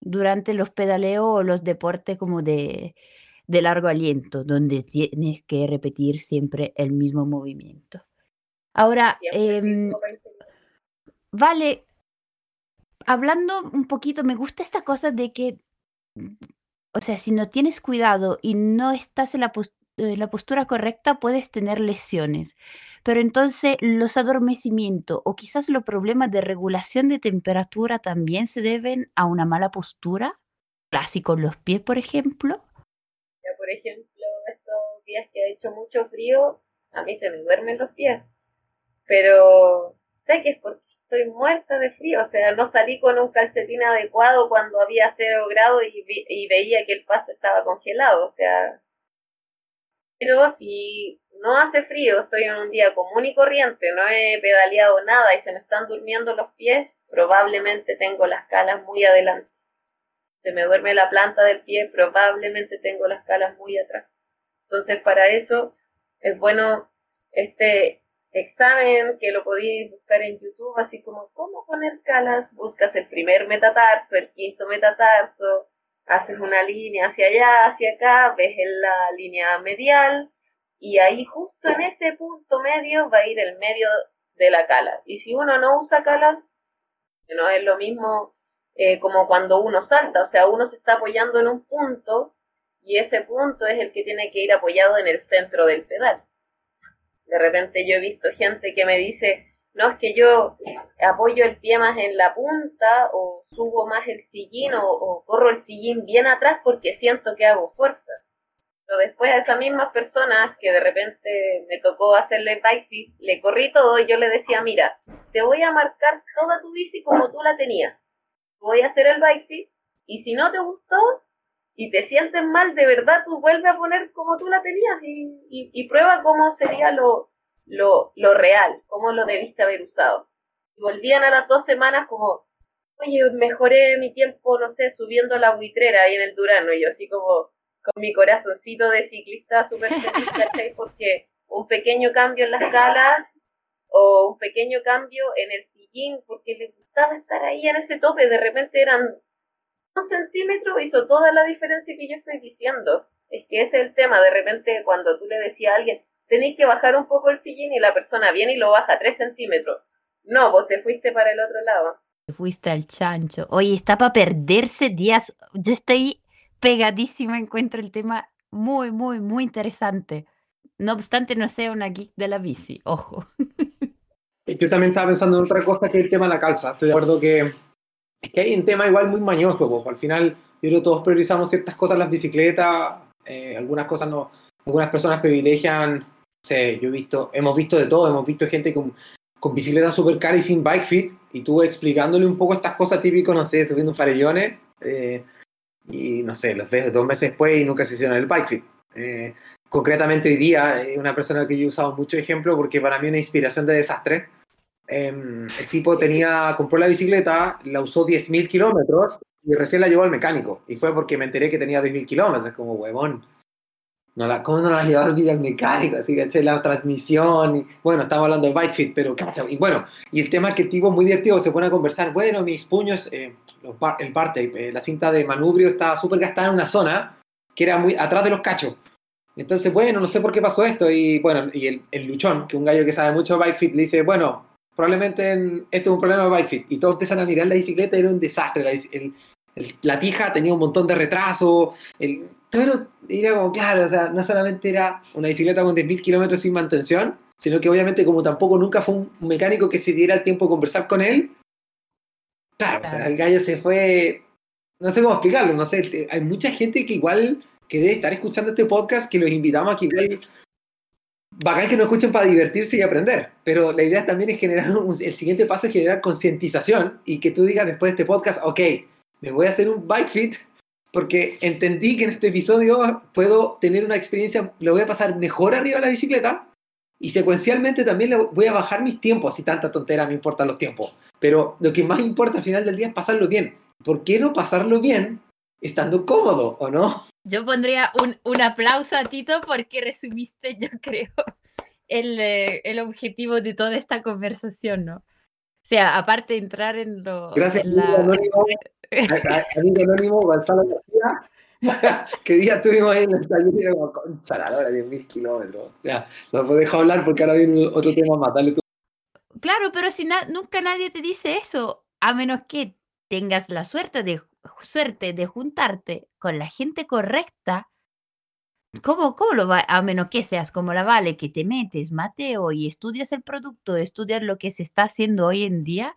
durante los pedaleos o los deportes como de, de largo aliento, donde tienes que repetir siempre el mismo movimiento. Ahora, em, vale, hablando un poquito, me gusta esta cosa de que, o sea, si no tienes cuidado y no estás en la, en la postura correcta, puedes tener lesiones. Pero entonces los adormecimientos o quizás los problemas de regulación de temperatura también se deben a una mala postura, clásico los pies, por ejemplo. por ejemplo, estos días que ha hecho mucho frío, a mí se me duermen los pies. Pero sé que es porque estoy muerta de frío, o sea, no salí con un calcetín adecuado cuando había cero grado y, y veía que el paso estaba congelado, o sea, pero si no hace frío, estoy en un día común y corriente, no he pedaleado nada y se me están durmiendo los pies, probablemente tengo las calas muy adelante. Se me duerme la planta del pie, probablemente tengo las calas muy atrás. Entonces, para eso es bueno este examen que lo podéis buscar en YouTube, así como cómo poner calas, buscas el primer metatarso, el quinto metatarso, haces una línea hacia allá, hacia acá, ves en la línea medial y ahí justo en ese punto medio va a ir el medio de la cala. Y si uno no usa calas, no es lo mismo eh, como cuando uno salta, o sea, uno se está apoyando en un punto y ese punto es el que tiene que ir apoyado en el centro del pedal. De repente yo he visto gente que me dice, no es que yo apoyo el pie más en la punta o subo más el sillín o, corro el sillín bien atrás porque siento que hago fuerza. Pero después a esas mismas personas que de repente me tocó hacerle bike le corrí todo y yo le decía, mira, te voy a marcar toda tu bici como tú la tenías. Voy a hacer el bike y si no te gustó y te sientes mal, de verdad tú vuelve a poner como tú la tenías y, y prueba cómo sería lo, lo, lo real, cómo lo debiste haber usado. Y volvían a las dos semanas como, oye, mejoré mi tiempo, no sé, subiendo la buitrera ahí en el Durano, y yo así como con mi corazoncito de ciclista súper feliz, Porque un pequeño cambio en las calas o un pequeño cambio en el sillín porque les costaba estar ahí en ese tope, de repente eran un centímetro, hizo toda la diferencia que yo estoy diciendo. Es que ese es el tema, de repente cuando tú le decías a alguien, tenéis que bajar un poco el sillín y la persona viene y lo baja tres centímetros. No, vos te fuiste para el otro lado. Te fuiste al chancho. Oye, está para perderse días. Yo estoy pegadísima, encuentro el tema muy, muy, muy interesante. No obstante, no sea una geek de la bici, ojo. Yo también estaba pensando en otra cosa que el tema de la calza. Estoy de acuerdo que, que hay un tema igual muy mañoso. Pues. Al final, yo creo que todos priorizamos ciertas cosas en las bicicletas, eh, algunas cosas no, algunas personas privilegian, sé, yo he visto, hemos visto de todo, hemos visto gente con, con bicicletas super caras y sin bike fit, y tú explicándole un poco estas cosas típicas, no sé, subiendo farellones, eh, y no sé, los ves dos meses después y nunca se hicieron el bike fit. Eh, concretamente hoy día, eh, una persona que yo he usado mucho ejemplo porque para mí una inspiración de desastre. Em, el tipo tenía, compró la bicicleta, la usó 10.000 kilómetros y recién la llevó al mecánico. Y fue porque me enteré que tenía 10.000 kilómetros, como huevón. No la, ¿Cómo no la llevaba al al mecánico? Así que la transmisión. Y, bueno, estamos hablando de bike fit, pero Y bueno, y el tema es que el tipo muy divertido se pone a conversar. Bueno, mis puños, eh, el parte, eh, la cinta de manubrio estaba súper gastada en una zona que era muy atrás de los cachos. Entonces, bueno, no sé por qué pasó esto. Y bueno, y el, el luchón, que un gallo que sabe mucho de bike fit, le dice, bueno, probablemente esto es un problema de bike fit. Y todos empiezan a mirar la bicicleta y era un desastre. La, la tija tenía un montón de retraso. El, pero era como, claro, o sea, no solamente era una bicicleta con 10.000 kilómetros sin mantención, sino que obviamente como tampoco nunca fue un mecánico que se diera el tiempo de conversar con él, claro, O sea, el gallo se fue, no sé cómo explicarlo, no sé, hay mucha gente que igual que debe estar escuchando este podcast que los invitamos a que igual bacán que nos escuchen para divertirse y aprender, pero la idea también es generar, el siguiente paso es generar concientización y que tú digas después de este podcast, ok, me voy a hacer un bike fit porque entendí que en este episodio puedo tener una experiencia, lo voy a pasar mejor arriba de la bicicleta y secuencialmente también le voy a bajar mis tiempos, si tanta tontera me importan los tiempos. Pero lo que más importa al final del día es pasarlo bien. ¿Por qué no pasarlo bien estando cómodo o no? Yo pondría un, un aplauso a Tito porque resumiste, yo creo, el, eh, el objetivo de toda esta conversación, ¿no? O sea, aparte de entrar en lo. Gracias, en la... amigo anónimo, Gonzalo García. ¿Qué día estuvimos ahí en el taller? Como, concha la hora, 10.000 kilómetros. Ya, no puedo dejar hablar porque ahora viene otro tema más. Dale tú. Claro, pero si nunca nadie te dice eso, a menos que tengas la suerte de, suerte de juntarte con la gente correcta ¿Cómo, ¿Cómo lo va? A menos que seas como la Vale, que te metes, Mateo, y estudias el producto, estudias lo que se está haciendo hoy en día,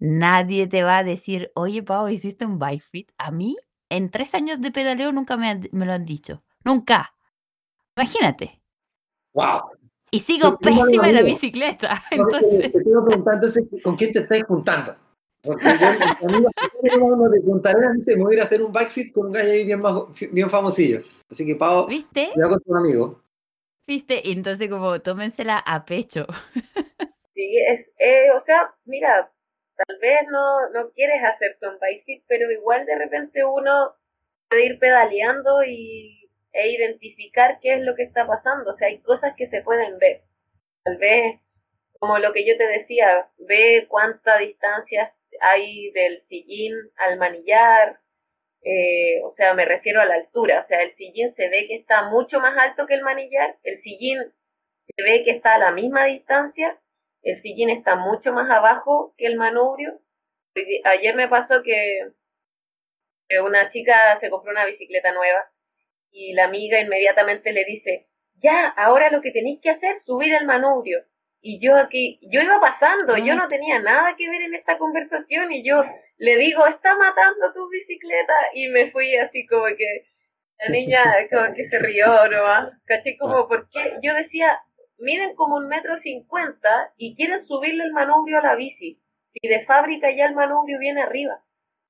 nadie te va a decir, oye, Pau, hiciste un bike fit. A mí, en tres años de pedaleo, nunca me, me lo han dicho. Nunca. Imagínate. ¡Wow! Y sigo pésima en la bicicleta. Entonces... Te sigo preguntando con quién te estás juntando. Porque yo, amigo, de Punta dice, me voy a ir a hacer un bike fit con un gallo ahí bien, bien famosillo. Así que, Pau, ¿viste? Cuidado con tu amigo. ¿Viste? Y entonces, como, tómensela a pecho. Sí, es, eh, o sea, mira, tal vez no, no quieres hacerte un fit, pero igual de repente uno puede ir pedaleando y, e identificar qué es lo que está pasando. O sea, hay cosas que se pueden ver. Tal vez, como lo que yo te decía, ve cuánta distancia hay del sillín al manillar, eh, o sea, me refiero a la altura, o sea, el sillín se ve que está mucho más alto que el manillar, el sillín se ve que está a la misma distancia, el sillín está mucho más abajo que el manubrio. Ayer me pasó que una chica se compró una bicicleta nueva y la amiga inmediatamente le dice, ya, ahora lo que tenéis que hacer, subir el manubrio. Y yo aquí, yo iba pasando, yo no tenía nada que ver en esta conversación y yo le digo, está matando tu bicicleta y me fui así como que la niña como que se rió nomás, caché como porque yo decía, miden como un metro cincuenta y quieren subirle el manubrio a la bici y de fábrica ya el manubrio viene arriba.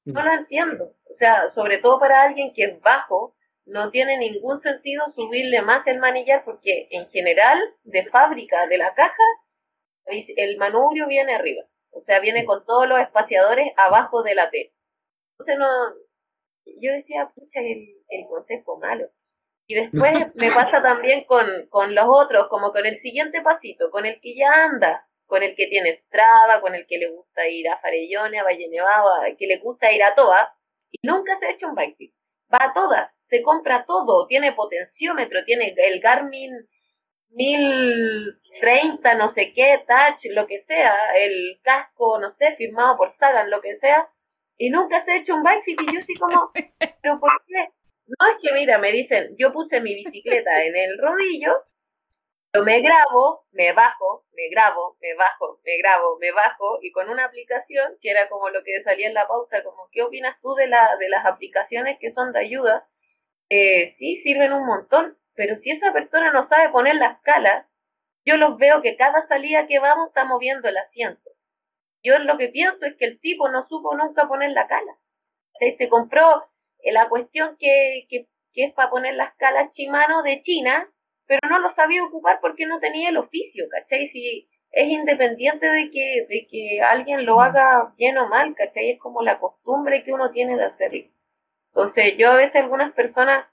No lo entiendo. O sea, sobre todo para alguien que es bajo, no tiene ningún sentido subirle más el manillar porque en general de fábrica de la caja el manubrio viene arriba, o sea, viene con todos los espaciadores abajo de la T. Entonces no, yo decía, pucha, el, el consejo malo. Y después me pasa también con, con los otros, como con el siguiente pasito, con el que ya anda, con el que tiene Strava, con el que le gusta ir a Farellones, a Valle Nevado, que le gusta ir a todas, y nunca se ha hecho un bike. Va a todas, se compra todo, tiene potenciómetro, tiene el Garmin 1030, no sé qué, touch, lo que sea, el casco, no sé, firmado por Sagan, lo que sea, y nunca se ha hecho un bike y yo así como, ¿pero por qué? No es que, mira, me dicen, yo puse mi bicicleta en el rodillo, yo me grabo, me bajo, me grabo, me bajo, me grabo, me bajo, y con una aplicación, que era como lo que salía en la pausa, como, ¿qué opinas tú de, la, de las aplicaciones que son de ayuda? Eh, sí, sirven un montón, pero si esa persona no sabe poner la escala, yo los veo que cada salida que vamos está moviendo el asiento. Yo lo que pienso es que el tipo no supo nunca poner la cala. Se compró la cuestión que, que, que es para poner la escala Shimano de China, pero no lo sabía ocupar porque no tenía el oficio, ¿cachai? Si es independiente de que, de que alguien lo haga bien o mal, ¿cachai? Es como la costumbre que uno tiene de hacerlo. Entonces, yo a veces algunas personas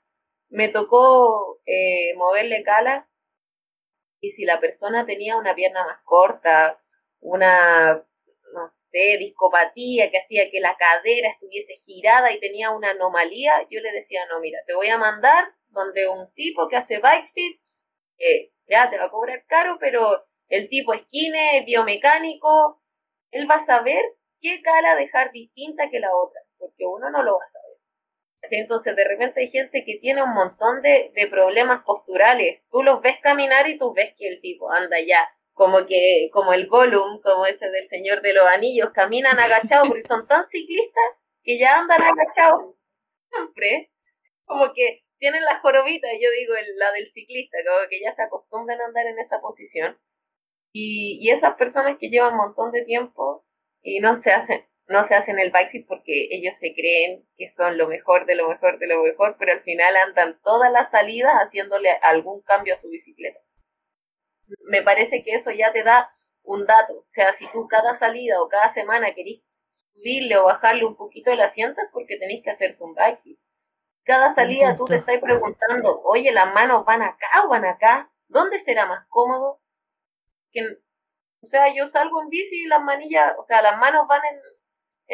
me tocó eh, moverle cala y si la persona tenía una pierna más corta, una de discopatía que hacía que la cadera estuviese girada y tenía una anomalía, yo le decía, no, mira, te voy a mandar donde un tipo que hace bike fit, eh, ya te va a cobrar caro, pero el tipo es kine, biomecánico, él va a saber qué cara dejar distinta que la otra, porque uno no lo va a saber. Entonces, de repente hay gente que tiene un montón de, de problemas posturales. Tú los ves caminar y tú ves que el tipo anda ya como que, como el Gollum, como ese del Señor de los Anillos, caminan agachados porque son tan ciclistas que ya andan agachados. Siempre, como que tienen las jorobitas, yo digo la del ciclista, como que ya se acostumbran a andar en esa posición. Y, y esas personas que llevan un montón de tiempo y no se hacen, no se hacen el bike porque ellos se creen que son lo mejor de lo mejor de lo mejor, pero al final andan todas las salidas haciéndole algún cambio a su bicicleta me parece que eso ya te da un dato. O sea, si tú cada salida o cada semana querís subirle o bajarle un poquito el asiento es porque tenéis que hacer un bike. Cada salida tú te estás preguntando, oye, las manos van acá o van acá, ¿dónde será más cómodo? Que, o sea, yo salgo en bici y las manillas, o sea, las manos van en,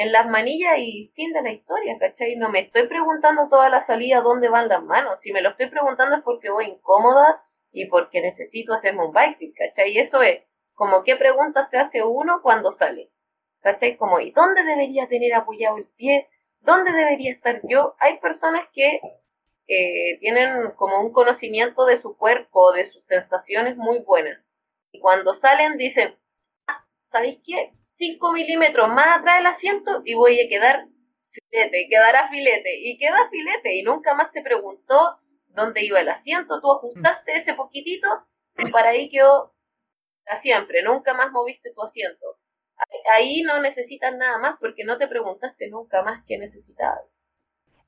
en las manillas y fin de la historia, ¿cachai? No me estoy preguntando toda la salida dónde van las manos. Si me lo estoy preguntando es porque voy incómoda y porque necesito hacerme un bike ¿cachai? Y eso es como qué pregunta se hace uno cuando sale, ¿cachai? Como, ¿y dónde debería tener apoyado el pie? ¿Dónde debería estar yo? Hay personas que eh, tienen como un conocimiento de su cuerpo, de sus sensaciones muy buenas. Y cuando salen dicen, ah, ¿sabéis qué? 5 milímetros más atrás del asiento y voy a quedar filete, quedará filete. Y queda filete. Y nunca más se preguntó dónde iba el asiento, tú ajustaste ese poquitito y para ahí quedó a siempre, nunca más moviste tu asiento. Ahí no necesitas nada más porque no te preguntaste nunca más qué necesitabas.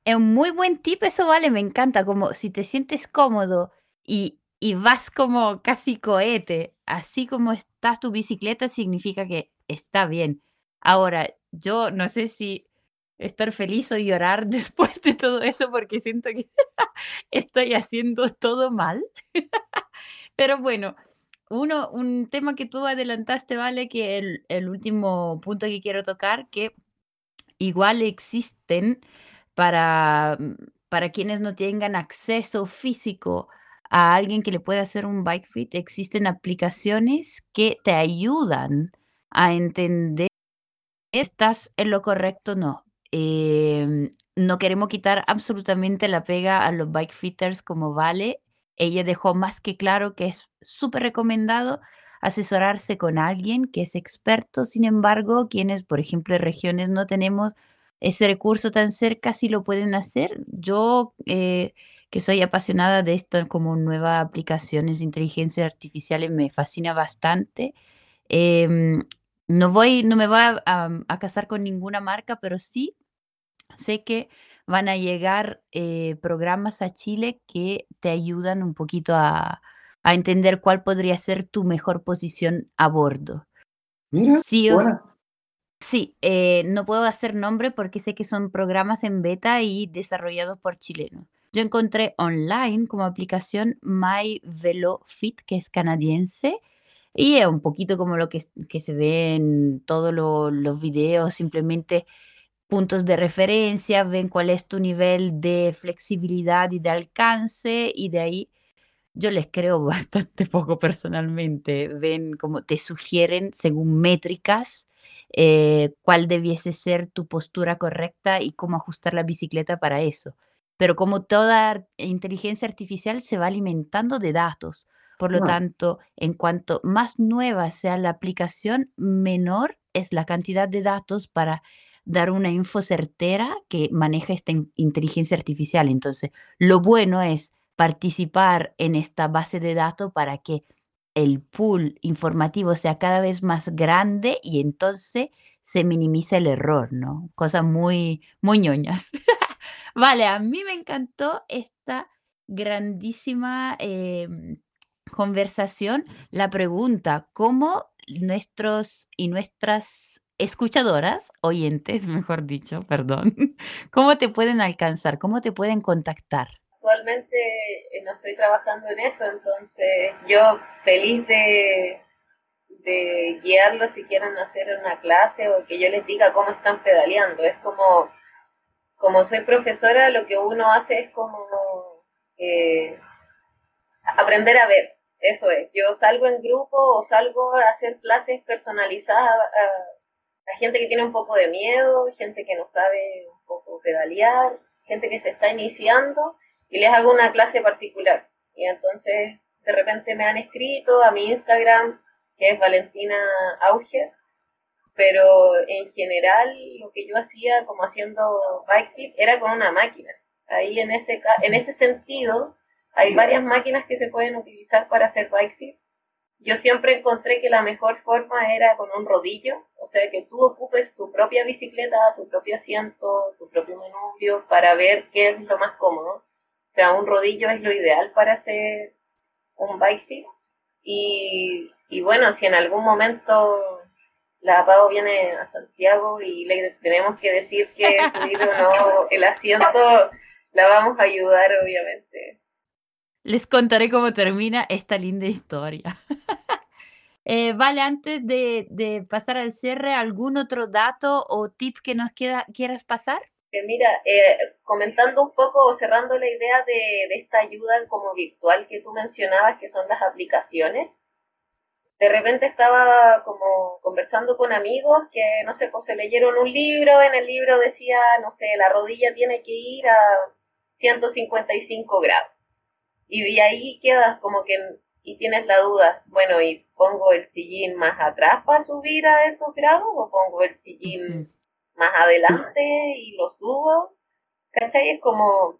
Es un muy buen tip, eso vale, me encanta, como si te sientes cómodo y, y vas como casi cohete, así como está tu bicicleta significa que está bien. Ahora, yo no sé si estar feliz o llorar después de todo eso porque siento que estoy haciendo todo mal. Pero bueno, uno, un tema que tú adelantaste, ¿vale? Que el, último punto que quiero tocar, que igual existen para, mm, para quienes no tengan acceso físico a alguien que le pueda hacer un bike fit, existen aplicaciones que te ayudan a entender estás en lo correcto no. Em, no queremos quitar absolutamente la pega a los bike fitters como Vale. Ella dejó más que claro que es súper recomendado asesorarse con alguien que es experto. Sin embargo, quienes, por ejemplo, en regiones no tenemos ese recurso tan cerca, sí lo pueden hacer. Yo, eh, que soy apasionada de esto como nuevas aplicaciones de inteligencia artificial, me fascina bastante. Em, no voy, no me voy a casar con ninguna marca, pero sí Sé que van a llegar eh, programas a Chile que te ayudan un poquito a, entender cuál podría ser tu mejor posición a bordo. Mira, sí, sí eh, no puedo hacer nombre porque sé que son programas en beta y desarrollados por chilenos. Yo encontré online como aplicación My Fit, que es canadiense, Y es un poquito como lo que, que se ve en todos los videos, simplemente puntos de referencia, ven cuál es tu nivel de flexibilidad y de alcance y de ahí yo les creo bastante poco personalmente. Ven como te sugieren según métricas eh, cuál debiese ser tu postura correcta y cómo ajustar la bicicleta para eso. Pero como toda inteligencia artificial se va alimentando de datos, por lo tanto, en cuanto más nueva sea la aplicación, menor es la cantidad de datos para dar una info certera que maneja esta inteligencia artificial. Entonces, lo bueno es participar en esta base de datos para que el pool informativo sea cada vez más grande y entonces se minimiza el error, ¿no? Cosas muy, muy ñoñas. vale, a mí me encantó esta grandísima em, conversación. La pregunta, ¿cómo nuestros y nuestras escuchadoras, oyentes, mejor dicho, perdón, cómo te pueden alcanzar? ¿Cómo te pueden contactar? actualmente eh, no estoy trabajando en eso, entonces yo feliz de, de guiarlos si quieren hacer una clase o que yo les diga cómo están pedaleando. Es como, como soy profesora, lo que uno hace es como eh, aprender a ver. Eso es, yo salgo en grupo o salgo a hacer clases personalizadas a, a gente que tiene un poco de miedo, gente que no sabe un poco pedalear, gente que se está iniciando y les hago una clase particular. Y entonces de repente me han escrito a mi Instagram, que es Valentina Auger, pero en general lo que yo hacía como haciendo bike era con una máquina. Ahí en ese, en ese sentido hay varias máquinas que se pueden utilizar para hacer bike Yo siempre encontré que la mejor forma era con un rodillo, o sea, que tú ocupes tu propia bicicleta, tu propio asiento, tu propio manubrio para ver qué es lo más cómodo. O sea, un rodillo es lo ideal para hacer un bike Y, y bueno, si en algún momento la Pau viene a Santiago y le tenemos que decir que subir o no el asiento, la vamos a ayudar, obviamente. Les contaré cómo termina esta linda historia. Eh, vale, antes de, de, pasar al cierre, ¿algún otro dato o tip que nos queda, quieras pasar? mira, eh, comentando un poco, cerrando la idea de, esta ayuda como virtual que tú mencionabas, que son las aplicaciones, de repente estaba como conversando con amigos que, no sé, pues se leyeron un libro, en el libro decía, no sé, la rodilla tiene que ir a 155 grados. Y de ahí quedas como que, y tienes la duda, bueno, ¿y pongo el sillín más atrás para subir a esos grados o pongo el sillín más adelante y lo subo. ¿Cachai? Es como,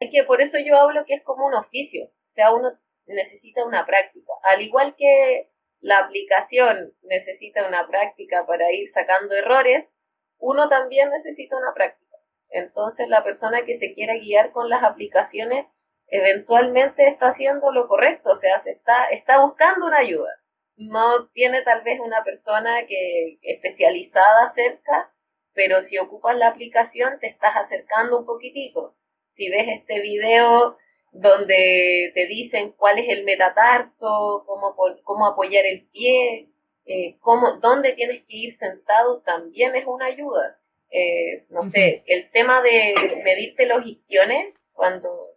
es que por eso yo hablo que es como un oficio, o sea, uno necesita una práctica. Al igual que la aplicación necesita una práctica para ir sacando errores, uno también necesita una práctica. Entonces la persona que se quiera guiar con las aplicaciones eventualmente está haciendo lo correcto, o sea, se está, está buscando una ayuda no tiene tal vez una persona que especializada cerca, pero si ocupas la aplicación te estás acercando un poquitito. Si ves este video donde te dicen cuál es el metatarso, cómo, cómo apoyar el pie, eh, cómo, dónde tienes que ir sentado, también es una ayuda. Eh, no sé, el tema de medirte los isquiones, cuando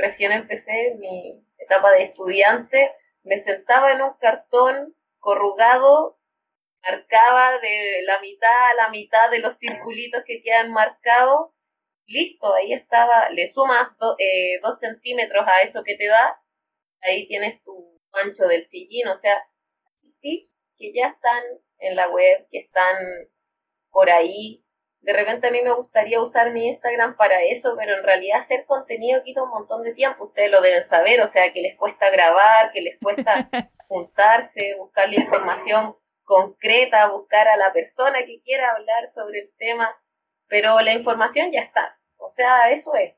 recién empecé mi etapa de estudiante, me sentaba en un cartón corrugado, marcaba de la mitad a la mitad de los circulitos que quedan marcados, listo, ahí estaba, le sumas eh, dos centímetros a eso que te da, ahí tienes tu ancho del sillín, o sea, sí, que ya están en la web, que están por ahí de repente a mí me gustaría usar mi Instagram para eso, pero en realidad hacer contenido quita un montón de tiempo, ustedes lo deben saber, o sea, que les cuesta grabar, que les cuesta juntarse, buscar la información concreta, buscar a la persona que quiera hablar sobre el tema, pero la información ya está, o sea, eso es.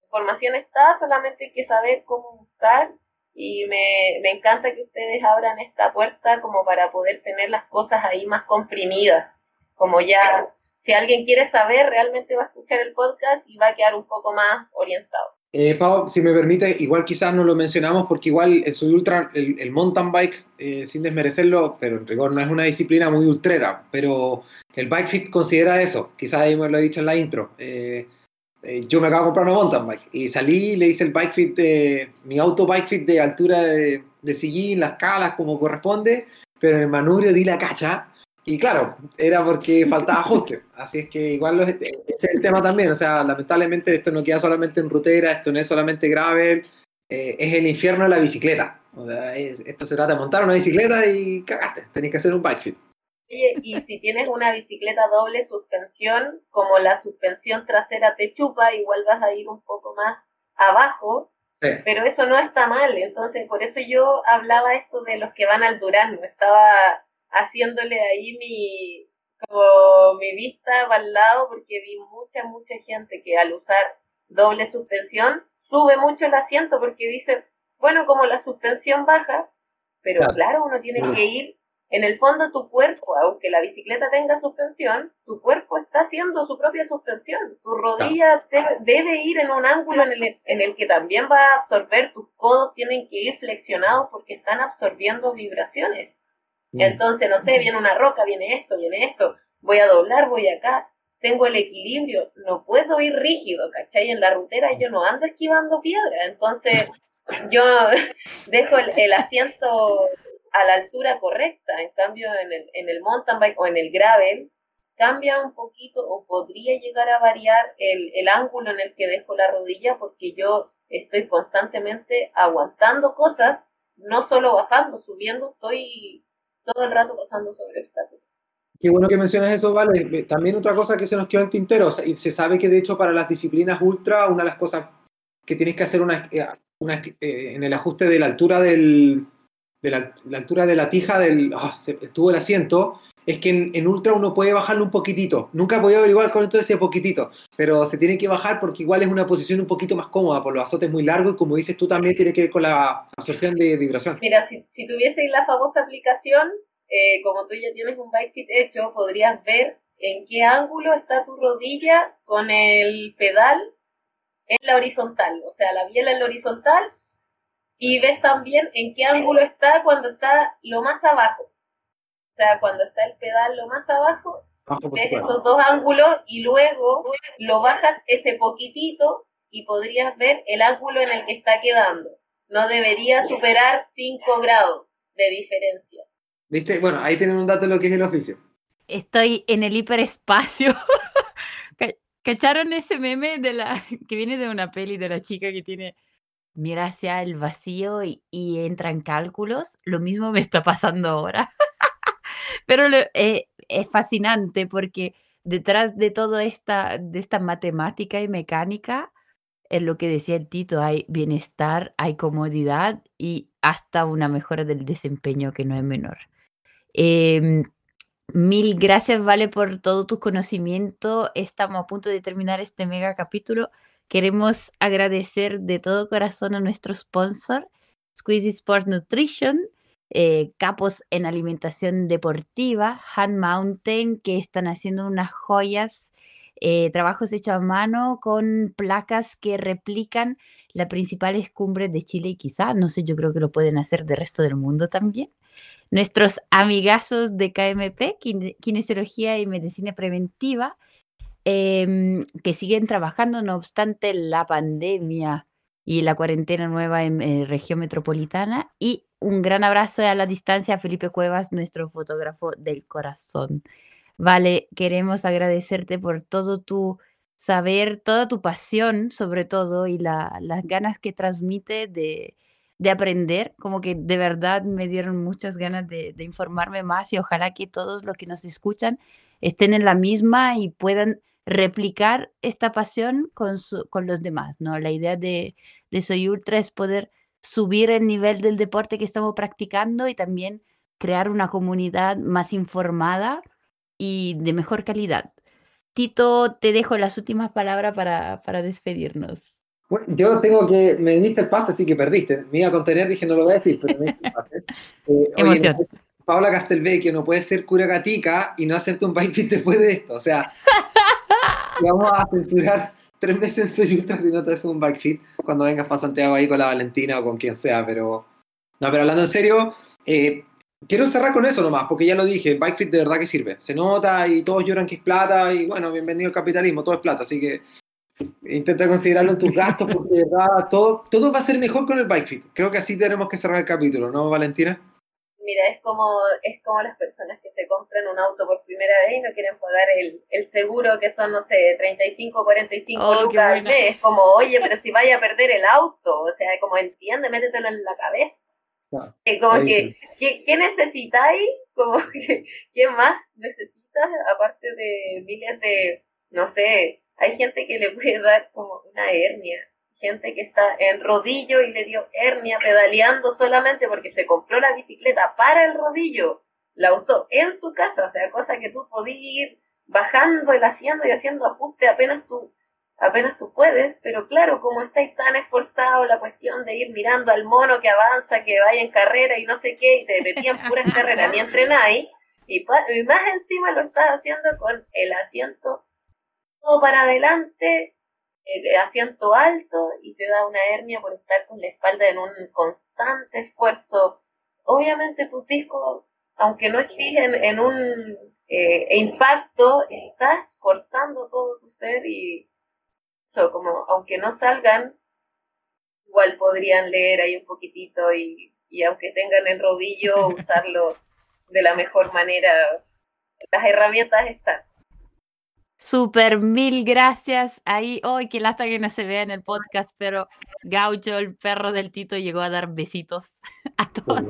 La información está, solamente hay que saber cómo buscar y me, me encanta que ustedes abran esta puerta como para poder tener las cosas ahí más comprimidas, como ya si alguien quiere saber, realmente va a escuchar el podcast y va a quedar un poco más orientado. Eh, Pau, si me permite, igual quizás no lo mencionamos porque igual el Soy Ultra, el, el mountain bike, eh, sin desmerecerlo, pero en rigor no es una disciplina muy ultrera, pero el Bike Fit considera eso, quizás ahí me lo he dicho en la intro. Eh, eh, yo me acabo de comprar una mountain bike y salí le hice el Bike Fit, de, mi auto Bike Fit de altura de, de sillín, las calas como corresponde, pero en el manubrio di la cacha y claro, era porque faltaba ajuste. Así es que igual los, ese es el tema también. O sea, lamentablemente esto no queda solamente en rutera, esto no es solamente gravel, eh, es el infierno de la bicicleta. O sea, es- esto se trata de montar una bicicleta y cagaste, tenés que hacer un bike fit. Oye, y si tienes una bicicleta doble suspensión, como la suspensión trasera te chupa, igual vas a ir un poco más abajo, Sí. pero eso no está mal. Entonces, por eso yo hablaba esto de los que van al Durazno. Estaba haciéndole ahí mi, como mi vista para el lado, porque vi mucha, mucha gente que al usar doble suspensión sube mucho el asiento porque dice, bueno, como la suspensión baja, pero Claro. claro, uno tiene que ir en el fondo tu cuerpo, aunque la bicicleta tenga suspensión, tu cuerpo está haciendo su propia suspensión. Tu rodilla debe, debe ir en un ángulo en el, en el que también va a absorber, tus codos tienen que ir flexionados porque están absorbiendo vibraciones. Entonces, no sé, viene una roca, viene esto, viene esto, voy a doblar, voy acá, tengo el equilibrio, no puedo ir rígido, ¿cachai? En la rutera yo no ando esquivando piedra, entonces yo dejo el, el asiento a la altura correcta, en cambio en el, en el mountain bike o en el gravel cambia un poquito o podría llegar a variar el, el ángulo en el que dejo la rodilla porque yo estoy constantemente aguantando cosas, no solo bajando, subiendo, estoy todo el rato pasando sobre obstáculos. Qué bueno que mencionas eso, Vale. Eh, También otra cosa que se nos quedó el tintero, se sabe que de hecho para las disciplinas ultra, una de las cosas que tienes que hacer una, eh, una, eh, en el ajuste de la altura del, de la, altura de la tija del se, estuvo el asiento, es que en, ultra uno puede bajarlo un poquitito. Nunca he podido averiguar con todo ese poquitito, pero se tiene que bajar porque igual es una posición un poquito más cómoda por los azotes muy largos y como dices tú también tiene que ver con la absorción de vibración. Mira, si, si tuvieseis la famosa aplicación, eh, como tú ya tienes un bike fit hecho, podrías ver en qué ángulo está tu rodilla con el pedal en la horizontal, o sea, la biela en la horizontal, y ves también en qué ángulo está cuando está lo más abajo. O sea, cuando está el pedal lo más abajo, ves esos dos ángulos y luego lo bajas ese poquitito y podrías ver el ángulo en el que está quedando. No debería superar 5 grados de diferencia. ¿Viste? Bueno, ahí tienen un dato de lo que es el oficio. Estoy en el hiperespacio. Ca- ¿Cacharon ese meme de la que viene de una peli de la chica que tiene mira hacia el vacío y, y entra en cálculos? Lo mismo me está pasando ahora. Pero eh, es fascinante porque detrás de toda esta, de esta matemática y mecánica, en lo que decía el Tito, hay bienestar, hay comodidad y hasta una mejora del desempeño que no es menor. Em, mil gracias, Vale, por todo tu conocimiento. Estamos a punto de terminar este mega capítulo. Queremos agradecer de todo corazón a nuestro sponsor, Squeezy Sport Nutrition, eh, capos en alimentación deportiva, Hand Mountain, que están haciendo unas joyas, eh, trabajos hechos a mano con placas que replican las principales cumbres de Chile y quizá, no sé, yo creo que lo pueden hacer del resto del mundo también. Nuestros amigazos de KMP, Kine- Kinesiología y Medicina Preventiva, em, que siguen trabajando no obstante la pandemia y la cuarentena nueva en eh, región metropolitana. Y un gran abrazo a la distancia Felipe Cuevas, nuestro fotógrafo del corazón. Vale, queremos agradecerte por todo tu saber, toda tu pasión sobre todo y la- las ganas que transmite de, de aprender, como que de verdad me dieron muchas ganas de, de informarme más y ojalá que todos los que nos escuchan estén en la misma y puedan replicar esta pasión con, su- con los demás, ¿no? La idea de, de Soy Ultra es poder subir el nivel del deporte que estamos practicando y también crear una comunidad más informada y de mejor calidad. Tito, te dejo las últimas palabras para, para despedirnos. Bueno, yo tengo que, me diste el pase, así que perdiste. Me iba a contener, dije no lo voy a decir, pero me diste el pase. Eh, oye, Emoción. Paola Castelvecchio no puede ser cura gatica y no hacerte un bike después de esto. O sea, vamos a censurar tres veces en Soy Ultra si no te haces un bike fit cuando vengas para Santiago ahí con la Valentina o con quien sea, pero... No, pero hablando en serio, eh, quiero cerrar con eso nomás, porque ya lo dije, el bike fit de verdad que sirve. Se nota y todos lloran que es plata y bueno, bienvenido al capitalismo, todo es plata, así que intenta considerarlo en tus gastos porque de verdad todo, todo va a ser mejor con el bike fit. Creo que así tenemos que cerrar el capítulo, ¿no, Valentina? Mira, es como, es como las personas que se compran un auto por primera vez y no quieren pagar el, el seguro que son, no sé, 35, 45 Oh, lucas al mes. Es como, oye, pero si vaya a perder el auto, o sea, como entiende, métetelo en la cabeza. Eh, como que, ¿qué, qué necesitáis? Como que, ¿qué más necesitas? Aparte de miles de, no sé, hay gente que le puede dar como una hernia, gente que está en rodillo y le dio hernia pedaleando solamente porque se compró la bicicleta para el rodillo, la usó en su casa, o sea, cosa que tú podías ir bajando el haciendo y haciendo ajuste apenas tú apenas tú puedes, pero claro, como estáis tan esforzados, la cuestión de ir mirando al mono que avanza, que vaya en carrera y no sé qué, y te metían puras carreras ni entrenáis, y, y más encima lo estás haciendo con el asiento todo para adelante, el asiento alto, y te da una hernia por estar con la espalda en un constante esfuerzo. Obviamente tus discos, aunque no exigen en un eh, impacto, estás forzando todo tu ser y eso, como aunque no salgan, igual podrían leer ahí un poquitito y, y aunque tengan el rodillo, usarlo de la mejor manera. Las herramientas están. Super mil gracias. Ahí, hoy qué lástima que no se vea en el podcast, pero Gaucho, el perro del Tito, llegó a dar besitos a todos.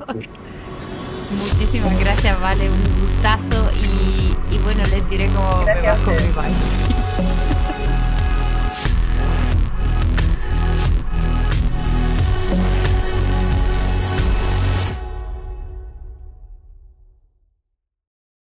Muchísimas gracias, Vale, un gustazo. Y, y bueno, les diré cómo me va Gracias a con mi bike.